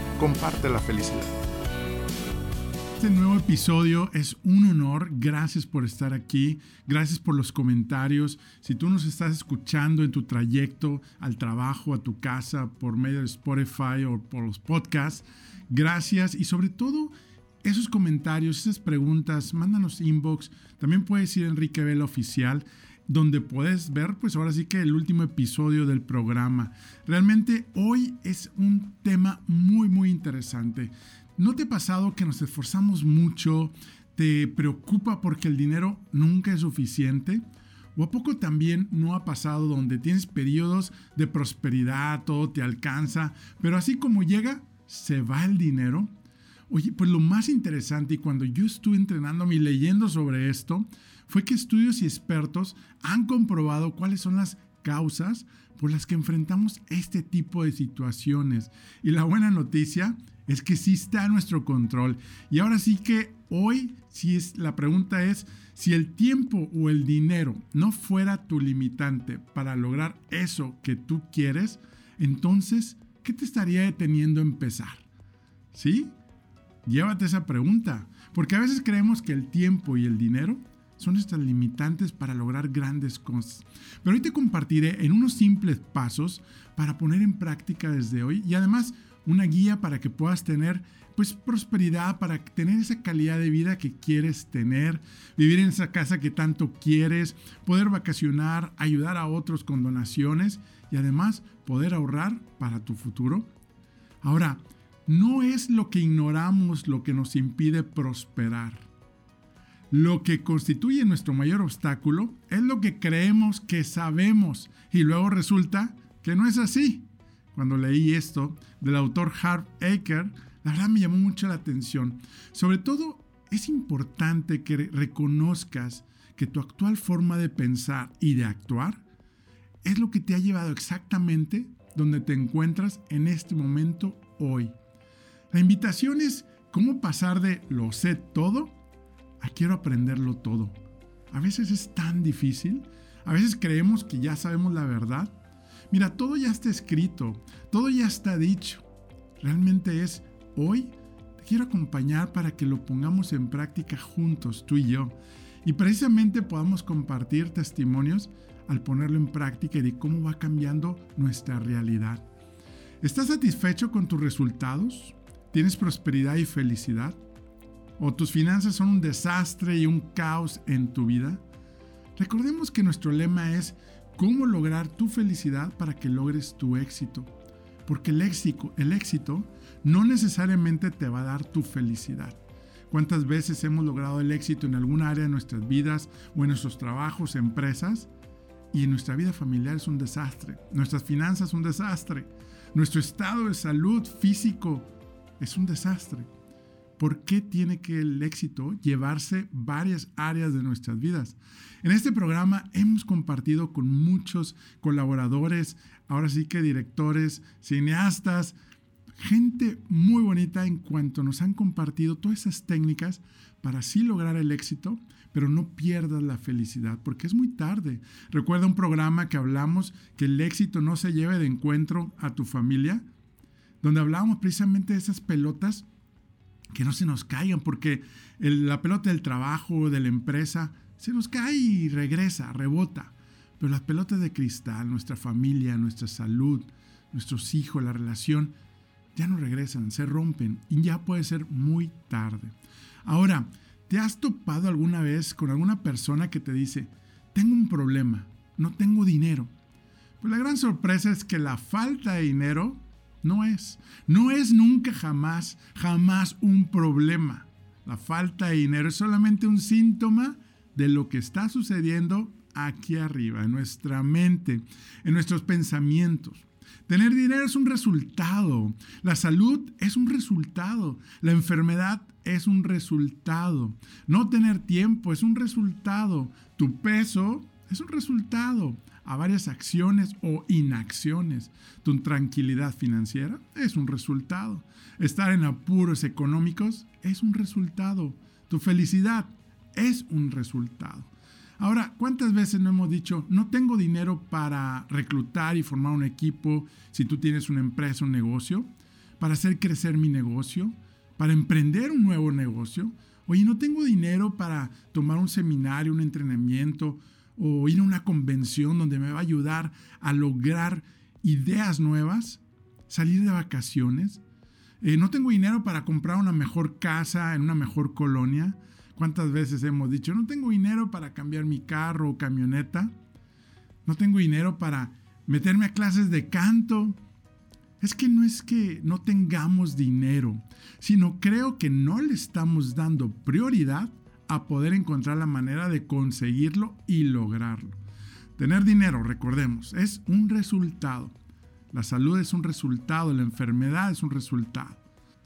comparte la felicidad. Este nuevo episodio es un honor. Gracias por estar aquí. Gracias por los comentarios. Si tú nos estás escuchando en tu trayecto al trabajo, a tu casa, por medio de Spotify o por los podcasts, gracias. Y sobre todo, esos comentarios, esas preguntas, mándanos inbox. También puedes ir a Enrique Vela Oficial donde puedes ver, pues ahora sí que el último episodio del programa. Realmente hoy es un tema muy, muy interesante. ¿No te ha pasado que nos esforzamos mucho? ¿Te preocupa porque el dinero nunca es suficiente? ¿O a poco también no ha pasado donde tienes periodos de prosperidad, todo te alcanza, pero así como llega, se va el dinero? Oye, pues lo más interesante y cuando yo estuve entrenándome y leyendo sobre esto, fue que estudios y expertos han comprobado cuáles son las causas por las que enfrentamos este tipo de situaciones. Y la buena noticia es que sí está a nuestro control. Y ahora sí que hoy, si es, la pregunta es, si el tiempo o el dinero no fuera tu limitante para lograr eso que tú quieres, entonces, ¿qué te estaría deteniendo empezar? ¿Sí? Llévate esa pregunta, porque a veces creemos que el tiempo y el dinero son estas limitantes para lograr grandes cosas. Pero hoy te compartiré en unos simples pasos para poner en práctica desde hoy y además una guía para que puedas tener pues prosperidad, para tener esa calidad de vida que quieres tener, vivir en esa casa que tanto quieres, poder vacacionar, ayudar a otros con donaciones y además poder ahorrar para tu futuro. Ahora, no es lo que ignoramos lo que nos impide prosperar lo que constituye nuestro mayor obstáculo es lo que creemos que sabemos y luego resulta que no es así. Cuando leí esto del autor Harv Aker, la verdad me llamó mucho la atención. Sobre todo, es importante que reconozcas que tu actual forma de pensar y de actuar es lo que te ha llevado exactamente donde te encuentras en este momento hoy. La invitación es cómo pasar de lo sé todo a quiero aprenderlo todo. A veces es tan difícil. A veces creemos que ya sabemos la verdad. Mira, todo ya está escrito, todo ya está dicho. Realmente es hoy te quiero acompañar para que lo pongamos en práctica juntos, tú y yo. Y precisamente podamos compartir testimonios al ponerlo en práctica y de cómo va cambiando nuestra realidad. ¿Estás satisfecho con tus resultados? ¿Tienes prosperidad y felicidad? O tus finanzas son un desastre y un caos en tu vida? Recordemos que nuestro lema es cómo lograr tu felicidad para que logres tu éxito. Porque el éxito, el éxito no necesariamente te va a dar tu felicidad. ¿Cuántas veces hemos logrado el éxito en alguna área de nuestras vidas o en nuestros trabajos, empresas? Y en nuestra vida familiar es un desastre. Nuestras finanzas un desastre. Nuestro estado de salud físico es un desastre. ¿Por qué tiene que el éxito llevarse varias áreas de nuestras vidas? En este programa hemos compartido con muchos colaboradores, ahora sí que directores, cineastas, gente muy bonita en cuanto nos han compartido todas esas técnicas para así lograr el éxito, pero no pierdas la felicidad, porque es muy tarde. Recuerda un programa que hablamos que el éxito no se lleve de encuentro a tu familia, donde hablábamos precisamente de esas pelotas que no se nos caigan, porque la pelota del trabajo, de la empresa, se nos cae y regresa, rebota. Pero las pelotas de cristal, nuestra familia, nuestra salud, nuestros hijos, la relación, ya no regresan, se rompen y ya puede ser muy tarde. Ahora, ¿te has topado alguna vez con alguna persona que te dice, tengo un problema, no tengo dinero? Pues la gran sorpresa es que la falta de dinero no es, no es nunca jamás, jamás un problema. La falta de dinero es solamente un síntoma de lo que está sucediendo aquí arriba, en nuestra mente, en nuestros pensamientos. Tener dinero es un resultado. La salud es un resultado. La enfermedad es un resultado. No tener tiempo es un resultado. Tu peso es un resultado a varias acciones o inacciones. Tu tranquilidad financiera es un resultado. Estar en apuros económicos es un resultado. Tu felicidad es un resultado. Ahora, ¿cuántas veces no hemos dicho, no tengo dinero para reclutar y formar un equipo si tú tienes una empresa, un negocio, para hacer crecer mi negocio, para emprender un nuevo negocio? Oye, no tengo dinero para tomar un seminario, un entrenamiento o ir a una convención donde me va a ayudar a lograr ideas nuevas, salir de vacaciones. Eh, no tengo dinero para comprar una mejor casa en una mejor colonia. ¿Cuántas veces hemos dicho, no tengo dinero para cambiar mi carro o camioneta? No tengo dinero para meterme a clases de canto. Es que no es que no tengamos dinero, sino creo que no le estamos dando prioridad a poder encontrar la manera de conseguirlo y lograrlo. Tener dinero, recordemos, es un resultado. La salud es un resultado, la enfermedad es un resultado.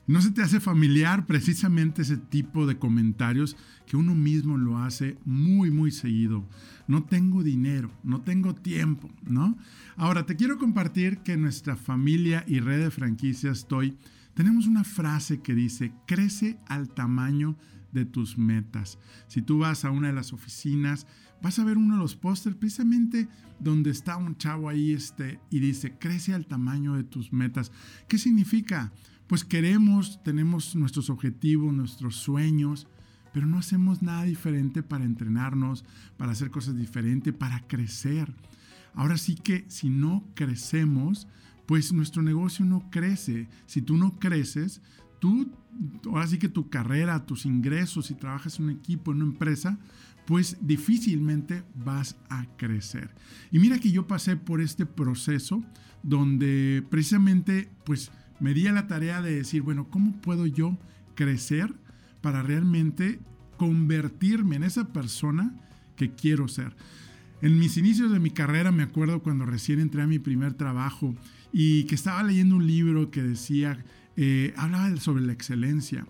¿No se te hace familiar precisamente ese tipo de comentarios que uno mismo lo hace muy, muy seguido? No tengo dinero, no tengo tiempo, ¿no? Ahora, te quiero compartir que nuestra familia y red de franquicias estoy, tenemos una frase que dice, crece al tamaño de tus metas. Si tú vas a una de las oficinas, vas a ver uno de los pósters precisamente donde está un chavo ahí este, y dice, crece al tamaño de tus metas. ¿Qué significa? pues queremos, tenemos nuestros objetivos, nuestros sueños, pero no hacemos nada diferente para entrenarnos, para hacer cosas diferentes, para crecer. Ahora sí que si no crecemos, pues nuestro negocio no crece. Si tú no creces, tú, ahora sí que tu carrera, tus ingresos, si trabajas en un equipo, en una empresa, pues difícilmente vas a crecer. Y mira que yo pasé por este proceso donde precisamente, pues, me di a la tarea de decir, bueno, ¿cómo puedo yo crecer para realmente convertirme en esa persona que quiero ser? En mis inicios de mi carrera me acuerdo cuando recién entré a mi primer trabajo y que estaba leyendo un libro que decía, eh, hablaba sobre la excelencia.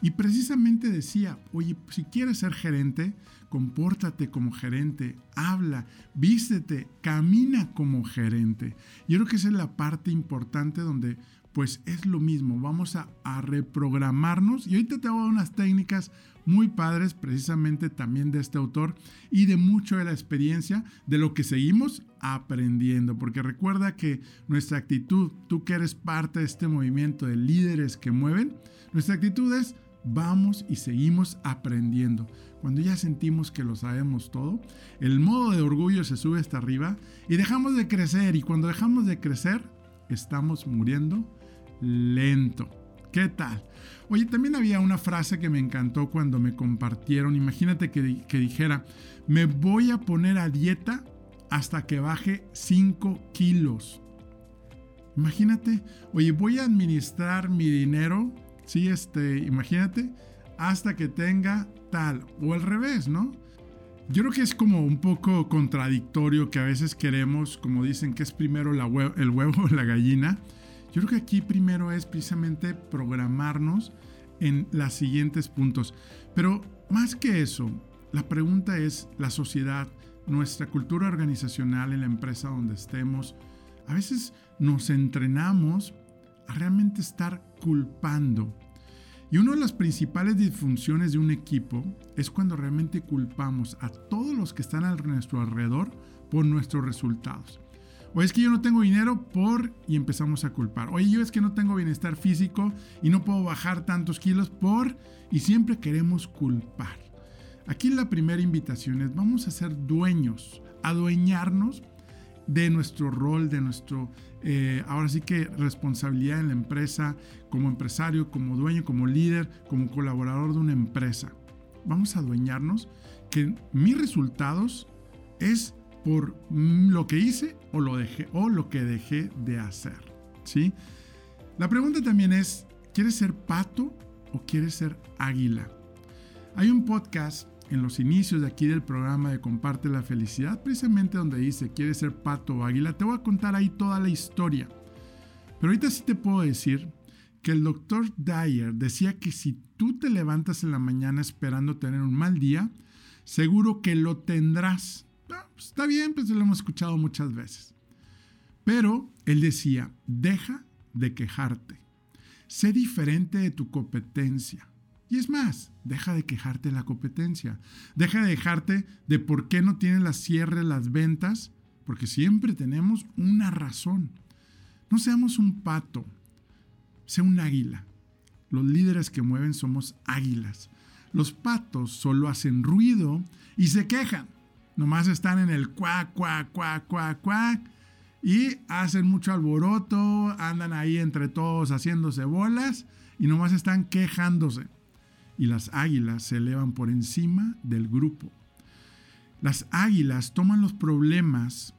Y precisamente decía, oye, si quieres ser gerente, compórtate como gerente, habla, vístete, camina como gerente. Yo creo que esa es la parte importante donde pues es lo mismo, vamos a, reprogramarnos. Y ahorita te voy a dar unas técnicas muy padres precisamente también de este autor y de mucho de la experiencia de lo que seguimos aprendiendo, porque recuerda que nuestra actitud, tú que eres parte de este movimiento de líderes que mueven, nuestra actitud es vamos y seguimos aprendiendo. Cuando ya sentimos que lo sabemos todo, el modo de orgullo se sube hasta arriba y dejamos de crecer. Y cuando dejamos de crecer, estamos muriendo lento. ¿Qué tal? Oye, también había una frase que me encantó cuando me compartieron. Imagínate que, que dijera, me voy a poner a dieta hasta que baje 5 kilos. Imagínate, oye, voy a administrar mi dinero, sí, este, imagínate, hasta que tenga tal, o al revés, ¿no? Yo creo que es como un poco contradictorio que a veces queremos, como dicen, que es primero el huevo o (laughs) la gallina. Yo creo que aquí primero es precisamente programarnos en los siguientes puntos. Pero más que eso, la pregunta es la sociedad, nuestra cultura organizacional en la empresa donde estemos. A veces nos entrenamos a realmente estar culpando. Y una de las principales disfunciones de un equipo es cuando realmente culpamos a todos los que están a nuestro alrededor por nuestros resultados. O es que yo no tengo dinero por y empezamos a culpar. Oye, yo es que no tengo bienestar físico y no puedo bajar tantos kilos por y siempre queremos culpar. Aquí la primera invitación es vamos a ser dueños, adueñarnos de nuestro rol, de nuestro, eh, ahora sí que responsabilidad en la empresa, como empresario, como dueño, como líder, como colaborador de una empresa. Vamos a adueñarnos que mis resultados es por lo que hice o lo dejé o lo que dejé de hacer, ¿sí? La pregunta también es, ¿quieres ser pato o quieres ser águila? Hay un podcast en los inicios de aquí del programa de Comparte la Felicidad, precisamente donde dice, ¿quieres ser pato o águila? Te voy a contar ahí toda la historia. Pero ahorita sí te puedo decir que el doctor Dyer decía que si tú te levantas en la mañana esperando tener un mal día, seguro que lo tendrás. Ah, pues está bien, pues lo hemos escuchado muchas veces. Pero él decía, deja de quejarte. Sé diferente de tu competencia. Y es más, deja de quejarte de la competencia. Deja de dejarte de por qué no tienes las cierres, las ventas, porque siempre tenemos una razón. No seamos un pato, sea un águila. Los líderes que mueven somos águilas. Los patos solo hacen ruido y se quejan. Nomás están en el cuac, cuac, cuac, cuac, cuac y hacen mucho alboroto, andan ahí entre todos haciéndose bolas y nomás están quejándose. Y las águilas se elevan por encima del grupo. Las águilas toman los problemas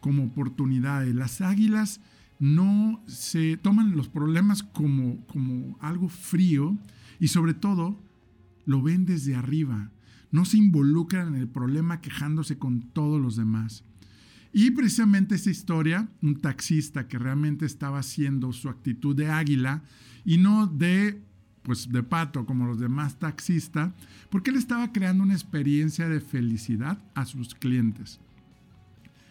como oportunidades. Las águilas no se toman los problemas como, como algo frío y sobre todo lo ven desde arriba. No se involucran en el problema quejándose con todos los demás. Y precisamente esta historia, un taxista que realmente estaba haciendo su actitud de águila y no de pues de pato como los demás taxistas, porque él estaba creando una experiencia de felicidad a sus clientes.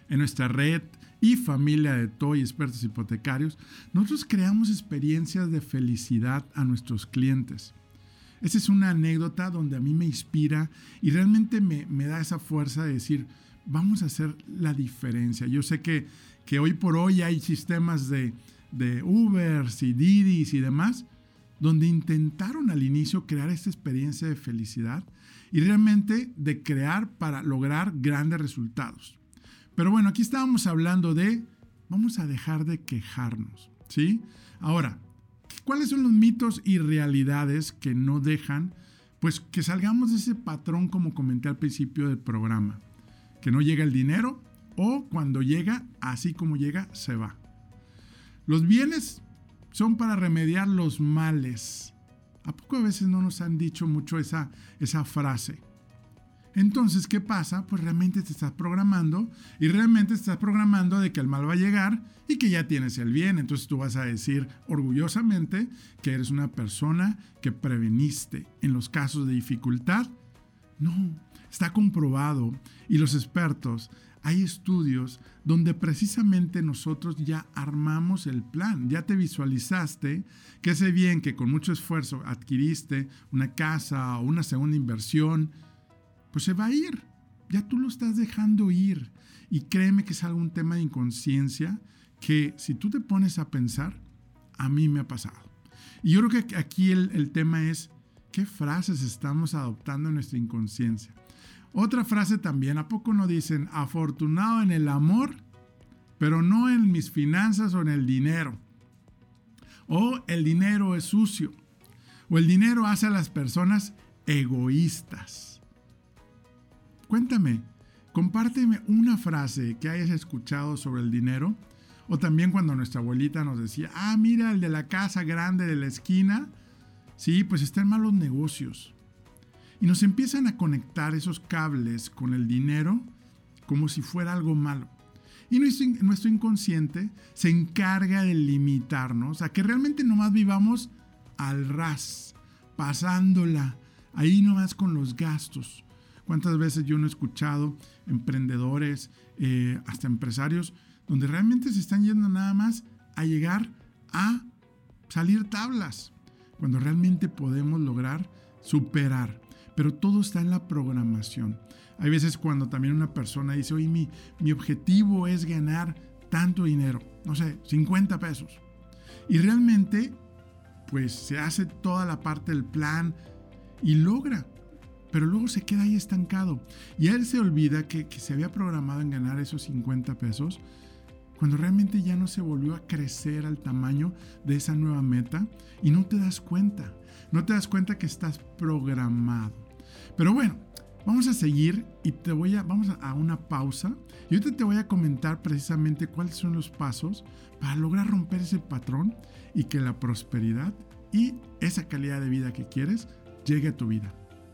En nuestra red y familia de TOY expertos hipotecarios, nosotros creamos experiencias de felicidad a nuestros clientes. Esa es una anécdota donde a mí me inspira y realmente me, me da esa fuerza de decir, vamos a hacer la diferencia. Yo sé que, que hoy por hoy hay sistemas de, de Ubers y Didis y demás, donde intentaron al inicio crear esta experiencia de felicidad y realmente de crear para lograr grandes resultados. Pero bueno, aquí estábamos hablando de, vamos a dejar de quejarnos, ¿sí? Ahora, ¿cuáles son los mitos y realidades que no dejan, pues que salgamos de ese patrón como comenté al principio del programa? que no llega el dinero o cuando llega, así como llega, se va. Los bienes son para remediar los males. ¿A poco a veces no nos han dicho mucho esa, esa frase? Entonces, ¿qué pasa? Pues realmente te estás programando y realmente te estás programando de que el mal va a llegar y que ya tienes el bien. Entonces tú vas a decir orgullosamente que eres una persona que preveniste en los casos de dificultad. No, Está comprobado y los expertos, hay estudios donde precisamente nosotros ya armamos el plan, ya te visualizaste que ese bien que con mucho esfuerzo adquiriste, una casa o una segunda inversión, pues se va a ir. Ya tú lo estás dejando ir. Y créeme que es algún tema de inconsciencia que si tú te pones a pensar, a mí me ha pasado. Y yo creo que aquí el, el tema es qué frases estamos adoptando en nuestra inconsciencia. Otra frase también, ¿a poco no dicen afortunado en el amor, pero no en mis finanzas o en el dinero? O el dinero es sucio. O el dinero hace a las personas egoístas. Cuéntame, compárteme una frase que hayas escuchado sobre el dinero. O también cuando nuestra abuelita nos decía, ah, mira, el de la casa grande de la esquina. Sí, pues está en malos negocios. Y nos empiezan a conectar esos cables con el dinero como si fuera algo malo. Y nuestro, inconsciente se encarga de limitarnos a que realmente nomás vivamos al ras, pasándola, ahí nomás con los gastos. ¿Cuántas veces yo no he escuchado emprendedores, eh, hasta empresarios, donde realmente se están yendo nada más a llegar a salir tablas, cuando realmente podemos lograr superar pero todo está en la programación. Hay veces cuando también una persona dice, oye, mi, mi objetivo es ganar tanto dinero, no sé, 50 pesos. Y realmente, pues se hace toda la parte del plan y logra. Pero luego se queda ahí estancado. Y él se olvida que, se había programado en ganar esos 50 pesos cuando realmente ya no se volvió a crecer al tamaño de esa nueva meta y no te das cuenta, no te das cuenta que estás programado. Pero bueno, vamos a seguir y te voy a, vamos a una pausa y ahorita te voy a comentar precisamente cuáles son los pasos para lograr romper ese patrón y que la prosperidad y esa calidad de vida que quieres llegue a tu vida.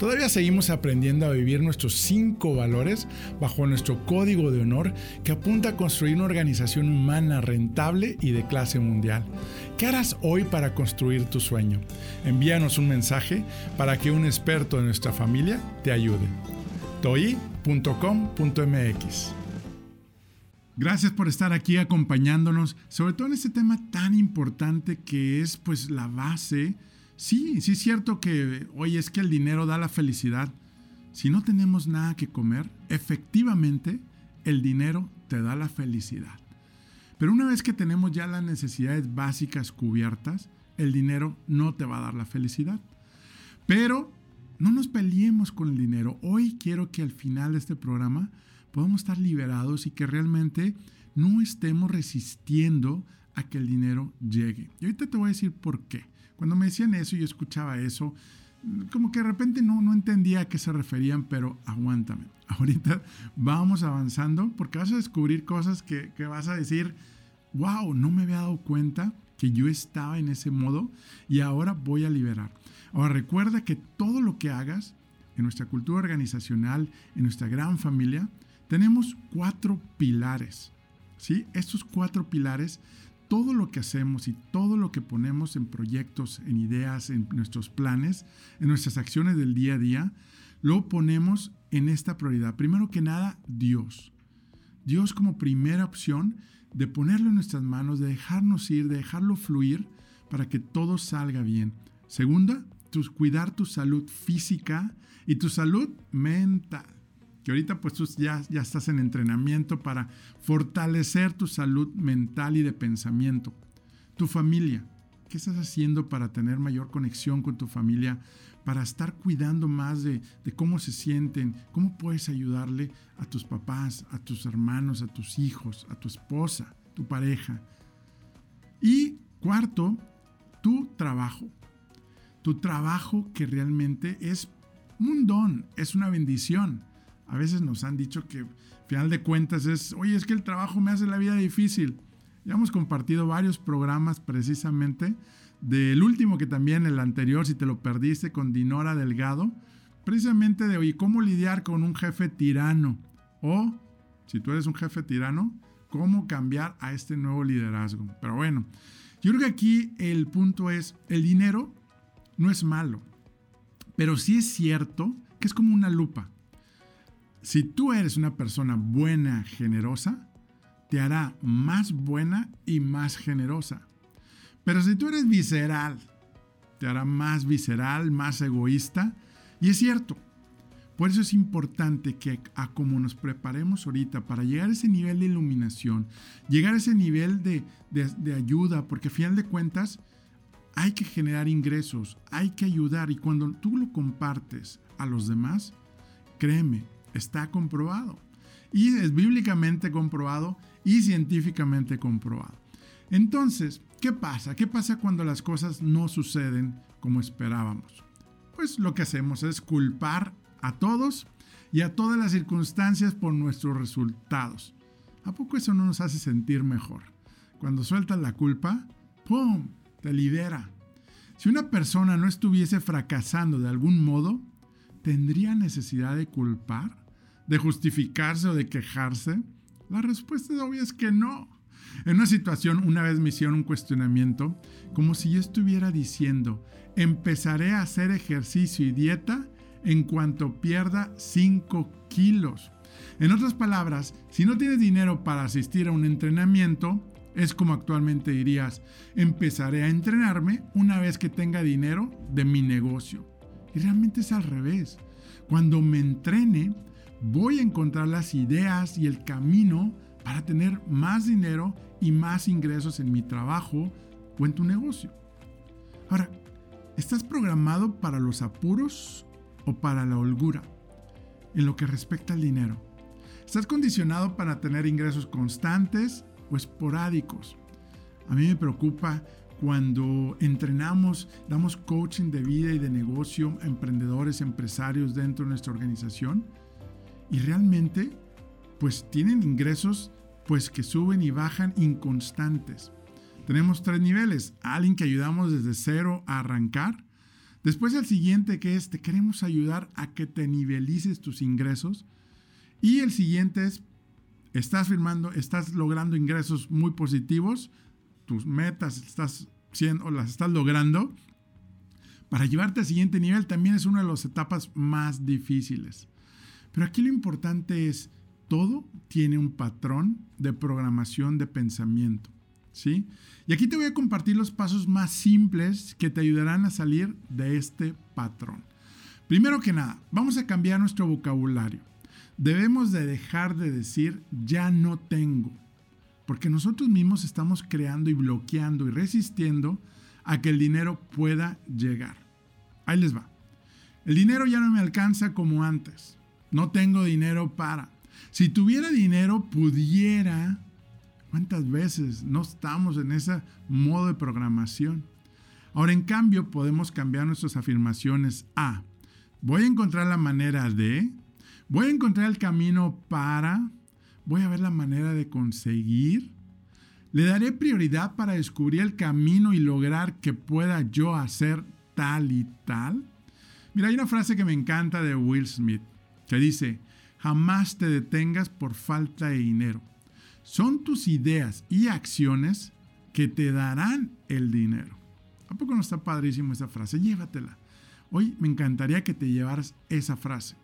Todavía seguimos aprendiendo a vivir nuestros cinco valores bajo nuestro código de honor que apunta a construir una organización humana rentable y de clase mundial. ¿Qué harás hoy para construir tu sueño? Envíanos un mensaje para que un experto de nuestra familia te ayude. toi.com.mx Gracias por estar aquí acompañándonos, sobre todo en este tema tan importante que es pues la base Sí, sí es cierto que, oye, es que el dinero da la felicidad. Si no tenemos nada que comer, efectivamente, el dinero te da la felicidad. Pero una vez que tenemos ya las necesidades básicas cubiertas, el dinero no te va a dar la felicidad. Pero no nos peleemos con el dinero. Hoy quiero que al final de este programa podamos estar liberados y que realmente no estemos resistiendo a que el dinero llegue. Y ahorita te voy a decir por qué. Cuando me decían eso y escuchaba eso, como que de repente no, no entendía a qué se referían, pero aguántame. (laughs) Ahorita vamos avanzando porque vas a descubrir cosas que, que vas a decir, wow, no me había dado cuenta que yo estaba en ese modo y ahora voy a liberar. Ahora recuerda que todo lo que hagas en nuestra cultura organizacional, en nuestra gran familia, tenemos cuatro pilares. ¿sí? Estos cuatro pilares todo lo que hacemos y todo lo que ponemos en proyectos, en ideas, en nuestros planes, en nuestras acciones del día a día, lo ponemos en esta prioridad. Primero que nada, Dios. Dios como primera opción de ponerlo en nuestras manos, de dejarnos ir, de dejarlo fluir para que todo salga bien. Segunda, cuidar tu salud física y tu salud mental que ahorita pues tú ya, ya estás en entrenamiento para fortalecer tu salud mental y de pensamiento. Tu familia, ¿qué estás haciendo para tener mayor conexión con tu familia? Para estar cuidando más de, de cómo se sienten, cómo puedes ayudarle a tus papás, a tus hermanos, a tus hijos, a tu esposa, tu pareja. Y cuarto, tu trabajo. Tu trabajo que realmente es un don, es una bendición. A veces nos han dicho que, final de cuentas, es, oye, es que el trabajo me hace la vida difícil. Ya hemos compartido varios programas precisamente, del último que también, el anterior, si te lo perdiste, con Dinora Delgado, precisamente de, oye, cómo lidiar con un jefe tirano. O, si tú eres un jefe tirano, cómo cambiar a este nuevo liderazgo. Pero bueno, yo creo que aquí el punto es, el dinero no es malo, pero sí es cierto que es como una lupa si tú eres una persona buena, generosa, te hará más buena y más generosa. Pero si tú eres visceral, te hará más visceral, más egoísta. Y es cierto. Por eso es importante que a como nos preparemos ahorita para llegar a ese nivel de iluminación, llegar a ese nivel de, de ayuda, porque a final de cuentas hay que generar ingresos, hay que ayudar y cuando tú lo compartes a los demás, créeme, Está comprobado. Y es bíblicamente comprobado y científicamente comprobado. Entonces, ¿qué pasa? ¿Qué pasa cuando las cosas no suceden como esperábamos? Pues lo que hacemos es culpar a todos y a todas las circunstancias por nuestros resultados. ¿A poco eso no nos hace sentir mejor? Cuando sueltas la culpa, ¡pum! Te libera. Si una persona no estuviese fracasando de algún modo, ¿tendría necesidad de culpar? De justificarse o de quejarse? La respuesta es obvia es que no. En una situación, una vez me hicieron un cuestionamiento, como si yo estuviera diciendo, empezaré a hacer ejercicio y dieta en cuanto pierda 5 kilos. En otras palabras, si no tienes dinero para asistir a un entrenamiento, es como actualmente dirías, empezaré a entrenarme una vez que tenga dinero de mi negocio. Y realmente es al revés. Cuando me entrene, voy a encontrar las ideas y el camino para tener más dinero y más ingresos en mi trabajo o en tu negocio. Ahora, ¿estás programado para los apuros o para la holgura en lo que respecta al dinero? ¿Estás condicionado para tener ingresos constantes o esporádicos? A mí me preocupa cuando entrenamos, damos coaching de vida y de negocio a emprendedores, empresarios dentro de nuestra organización y realmente pues tienen ingresos pues que suben y bajan inconstantes. Tenemos tres niveles. Alguien que ayudamos desde cero a arrancar. Después el siguiente que es, te queremos ayudar a que te nivelices tus ingresos. Y el siguiente es, estás firmando, estás logrando ingresos muy positivos, tus metas estás siendo, las estás logrando. Para llevarte al siguiente nivel también es una de las etapas más difíciles. Pero aquí lo importante es, todo tiene un patrón de programación de pensamiento. ¿sí? Y aquí te voy a compartir los pasos más simples que te ayudarán a salir de este patrón. Primero que nada, vamos a cambiar nuestro vocabulario. Debemos de dejar de decir ya no tengo, porque nosotros mismos estamos creando y bloqueando y resistiendo a que el dinero pueda llegar. Ahí les va. El dinero ya no me alcanza como antes. No tengo dinero para. Si tuviera dinero, pudiera. ¿Cuántas veces no estamos en ese modo de programación? Ahora, en cambio, podemos cambiar nuestras afirmaciones a voy a encontrar la manera de, voy a encontrar el camino para, voy a ver la manera de conseguir, le daré prioridad para descubrir el camino y lograr que pueda yo hacer tal y tal. Mira, hay una frase que me encanta de Will Smith que dice, jamás te detengas por falta de dinero. Son tus ideas y acciones que te darán el dinero. ¿A poco no está padrísimo esa frase? Llévatela. Hoy me encantaría que te llevaras esa frase.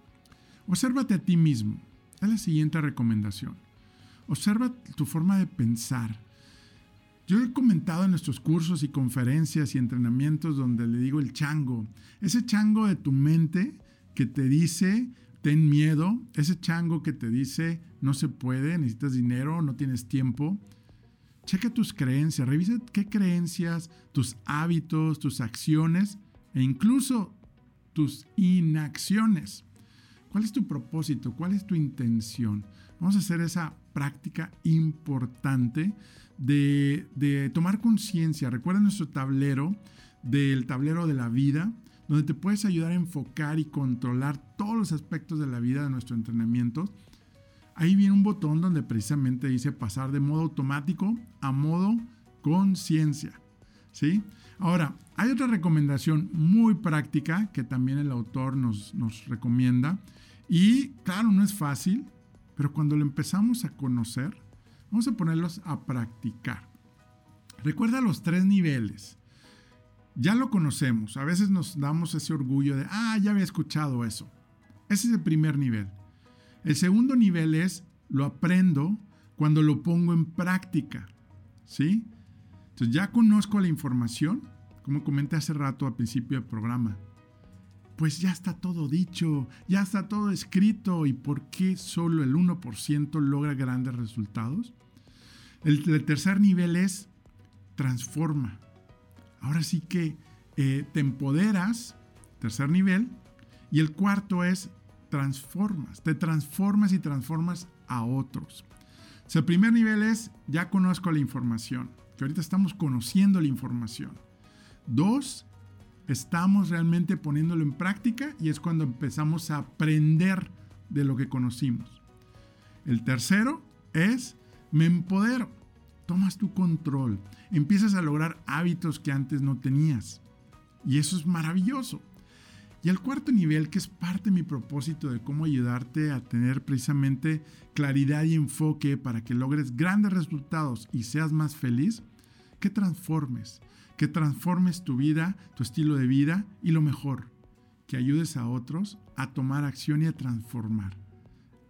Obsérvate a ti mismo. Es la siguiente recomendación. Observa tu forma de pensar. Yo he comentado en nuestros cursos y conferencias y entrenamientos donde le digo el chango. Ese chango de tu mente que te dice ten miedo, ese chango que te dice no se puede, necesitas dinero, no tienes tiempo. Checa tus creencias, revisa qué creencias, tus hábitos, tus acciones e incluso tus inacciones. ¿Cuál es tu propósito? ¿Cuál es tu intención? Vamos a hacer esa práctica importante de, de tomar conciencia. Recuerda nuestro tablero del tablero de la vida donde te puedes ayudar a enfocar y controlar todos los aspectos de la vida de nuestro entrenamiento. Ahí viene un botón donde precisamente dice pasar de modo automático a modo conciencia. ¿Sí? Ahora, hay otra recomendación muy práctica que también el autor nos, nos recomienda. Y claro, no es fácil, pero cuando lo empezamos a conocer, vamos a ponerlos a practicar. Recuerda los tres niveles ya lo conocemos. A veces nos damos ese orgullo de, ah, ya había escuchado eso. Ese es el primer nivel. El segundo nivel es, lo aprendo cuando lo pongo en práctica. ¿Sí? Entonces ya conozco la información, como comenté hace rato al principio del programa. Pues ya está todo dicho, ya está todo escrito. ¿Y por qué solo el 1% logra grandes resultados? el tercer nivel es transforma ahora sí que eh, te empoderas, tercer nivel, y el cuarto es transformas, te transformas y transformas a otros. el primer nivel es ya conozco la información, que ahorita estamos conociendo la información. Dos, estamos realmente poniéndolo en práctica y es cuando empezamos a aprender de lo que conocimos. El tercero es me empodero tomas tu control, empiezas a lograr hábitos que antes no tenías. Y eso es maravilloso. Y el cuarto nivel, que es parte de mi propósito de cómo ayudarte a tener precisamente claridad y enfoque para que logres grandes resultados y seas más feliz, que transformes, que transformes tu vida, tu estilo de vida y lo mejor, que ayudes a otros a tomar acción y a transformar.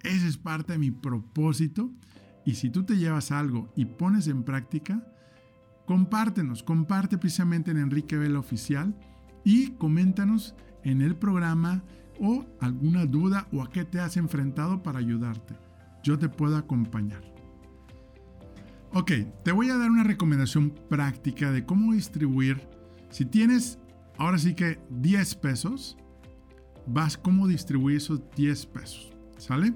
Ese es parte de mi propósito y si tú te llevas algo y pones en práctica, compártenos, comparte precisamente en Enrique Vela Oficial y coméntanos en el programa o alguna duda o a qué te has enfrentado para ayudarte. Yo te puedo acompañar. Ok, te voy a dar una recomendación práctica de cómo distribuir. Si tienes ahora sí que 10 pesos, vas cómo distribuir esos 10 pesos. ¿Sale?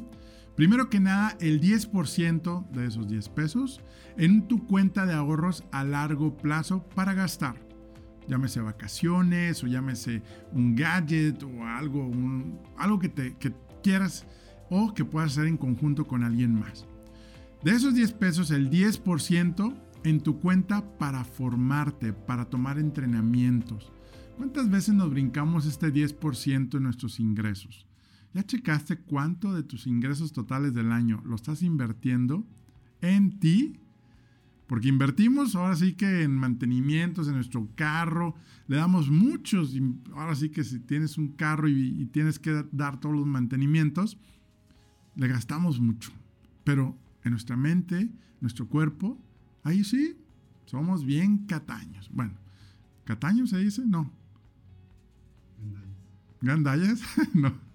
Primero que nada, el 10% de esos 10 pesos en tu cuenta de ahorros a largo plazo para gastar. Llámese vacaciones o llámese un gadget o algo, algo que, que quieras o que puedas hacer en conjunto con alguien más. De esos 10 pesos, el 10% en tu cuenta para formarte, para tomar entrenamientos. ¿Cuántas veces nos brincamos este 10% en nuestros ingresos? ¿Ya checaste cuánto de tus ingresos totales del año lo estás invirtiendo en ti? Porque invertimos ahora sí que en mantenimientos, en nuestro carro, le damos muchos. Ahora sí que si tienes un carro y, tienes que dar todos los mantenimientos, le gastamos mucho. Pero en nuestra mente, nuestro cuerpo, ahí sí, somos bien cataños. Bueno, ¿cataños se dice? No. ¿Gandallas? (laughs) no.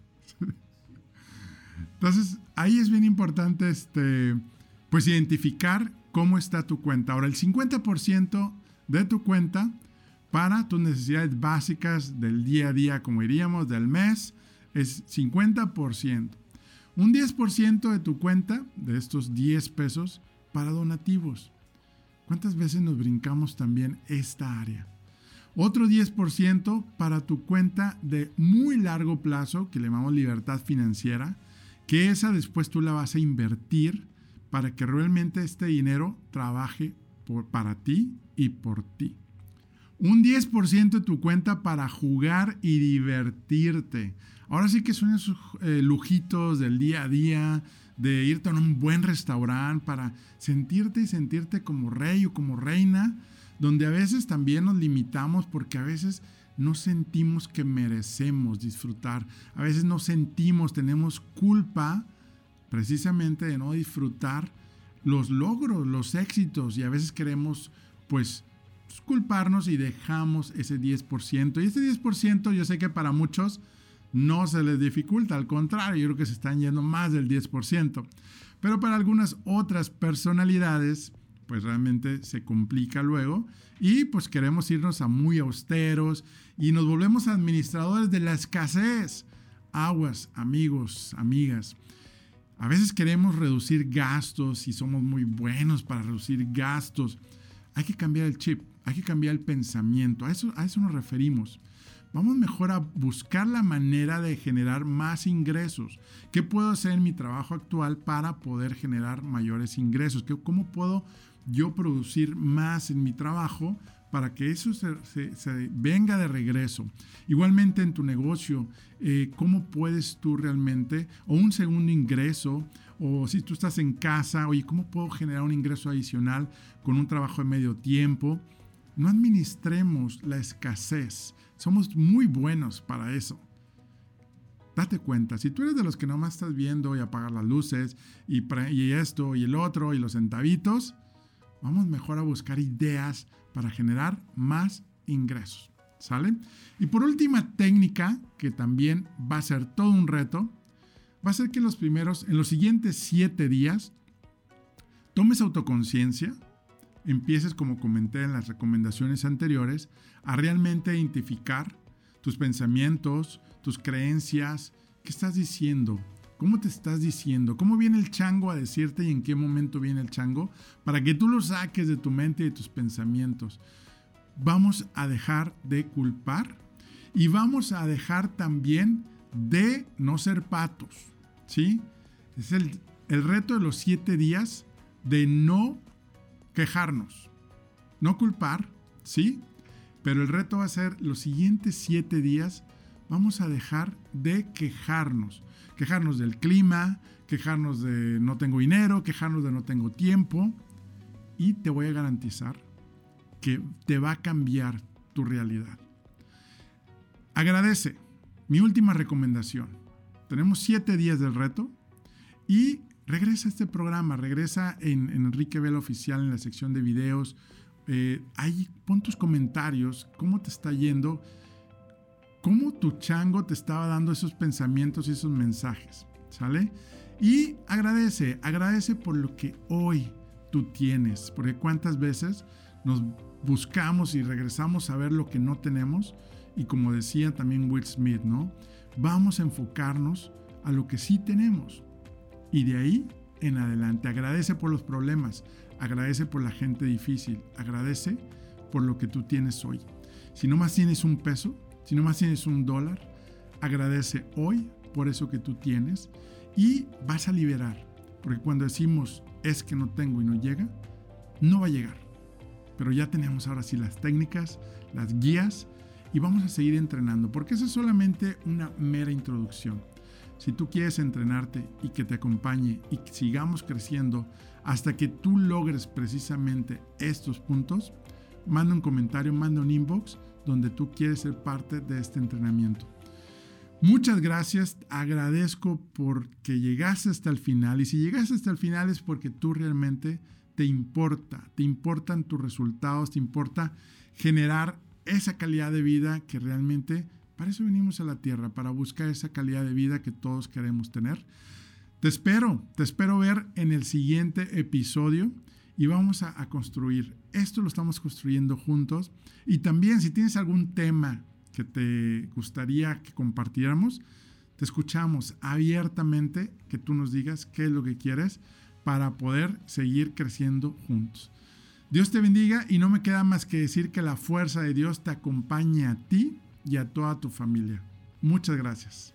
Entonces, ahí es bien importante este, pues identificar cómo está tu cuenta. Ahora, el 50% de tu cuenta para tus necesidades básicas del día a día, como diríamos, del mes, es 50%. Un 10% de tu cuenta, de estos 10 pesos, para donativos. ¿Cuántas veces nos brincamos también esta área? Otro 10% para tu cuenta de muy largo plazo, que le llamamos libertad financiera, que esa después tú la vas a invertir para que realmente este dinero trabaje por, para ti y por ti. Un 10% de tu cuenta para jugar y divertirte. Ahora sí que son esos eh, lujitos del día a día, de irte a un buen restaurante para sentirte y sentirte como rey o como reina, donde a veces también nos limitamos porque a veces no sentimos que merecemos disfrutar. A veces no sentimos, tenemos culpa precisamente de no disfrutar los logros, los éxitos y a veces queremos pues culparnos y dejamos ese 10%. Y ese 10% yo sé que para muchos no se les dificulta, al contrario, yo creo que se están yendo más del 10%. Pero para algunas otras personalidades, pues realmente se complica luego y pues queremos irnos a muy austeros y nos volvemos administradores de la escasez. Aguas, amigos, amigas. A veces queremos reducir gastos y somos muy buenos para reducir gastos. Hay que cambiar el chip, hay que cambiar el pensamiento. A eso, a eso nos referimos. Vamos mejor a buscar la manera de generar más ingresos. ¿Qué puedo hacer en mi trabajo actual para poder generar mayores ingresos? ¿Cómo puedo yo producir más en mi trabajo para que eso se, venga de regreso. Igualmente en tu negocio, eh, ¿cómo puedes tú realmente, o un segundo ingreso, o si tú estás en casa, oye, ¿cómo puedo generar un ingreso adicional con un trabajo de medio tiempo? No administremos la escasez. Somos muy buenos para eso. Date cuenta, si tú eres de los que nomás estás viendo y apagar las luces y, y esto y el otro y los centavitos, vamos mejor a buscar ideas para generar más ingresos. ¿Sale? Y por última técnica, que también va a ser todo un reto, va a ser que los primeros, en los siguientes siete días, tomes autoconciencia, empieces, como comenté en las recomendaciones anteriores, a realmente identificar tus pensamientos, tus creencias, qué estás diciendo, ¿Cómo te estás diciendo? ¿Cómo viene el chango a decirte y en qué momento viene el chango? Para que tú lo saques de tu mente y de tus pensamientos. Vamos a dejar de culpar y vamos a dejar también de no ser patos. ¿Sí? Es el, el reto de los siete días de no quejarnos, no culpar, ¿sí? Pero el reto va a ser los siguientes siete días vamos a dejar de quejarnos. Quejarnos del clima, quejarnos de no tengo dinero, quejarnos de no tengo tiempo. Y te voy a garantizar que te va a cambiar tu realidad. Agradece. Mi última recomendación. Tenemos siete días del reto y regresa a este programa, regresa en, Enrique Vela Oficial en la sección de videos. Eh, ahí pon tus comentarios, cómo te está yendo, cómo tu chango te estaba dando esos pensamientos y esos mensajes, ¿sale? Y agradece, agradece por lo que hoy tú tienes, porque cuántas veces nos buscamos y regresamos a ver lo que no tenemos y como decía también Will Smith, ¿no? Vamos a enfocarnos a lo que sí tenemos. Y de ahí en adelante, agradece por los problemas, agradece por la gente difícil, agradece por lo que tú tienes hoy. Si no más tienes un peso, si no más tienes un dólar, agradece hoy por eso que tú tienes y vas a liberar. Porque cuando decimos es que no tengo y no llega, no va a llegar. Pero ya tenemos ahora sí las técnicas, las guías y vamos a seguir entrenando, porque eso es solamente una mera introducción. Si tú quieres entrenarte y que te acompañe y sigamos creciendo hasta que tú logres precisamente estos puntos, manda un comentario, manda un inbox donde tú quieres ser parte de este entrenamiento. Muchas gracias, agradezco porque llegaste hasta el final y si llegaste hasta el final es porque tú realmente te importa, te importan tus resultados, te importa generar esa calidad de vida que realmente, para eso venimos a la tierra, para buscar esa calidad de vida que todos queremos tener. Te espero, te espero ver en el siguiente episodio y vamos a, construir. Esto lo estamos construyendo juntos y también si tienes algún tema que te gustaría que compartiéramos, te escuchamos abiertamente, que tú nos digas qué es lo que quieres para poder seguir creciendo juntos. Dios te bendiga y no me queda más que decir que la fuerza de Dios te acompañe a ti y a toda tu familia. Muchas gracias.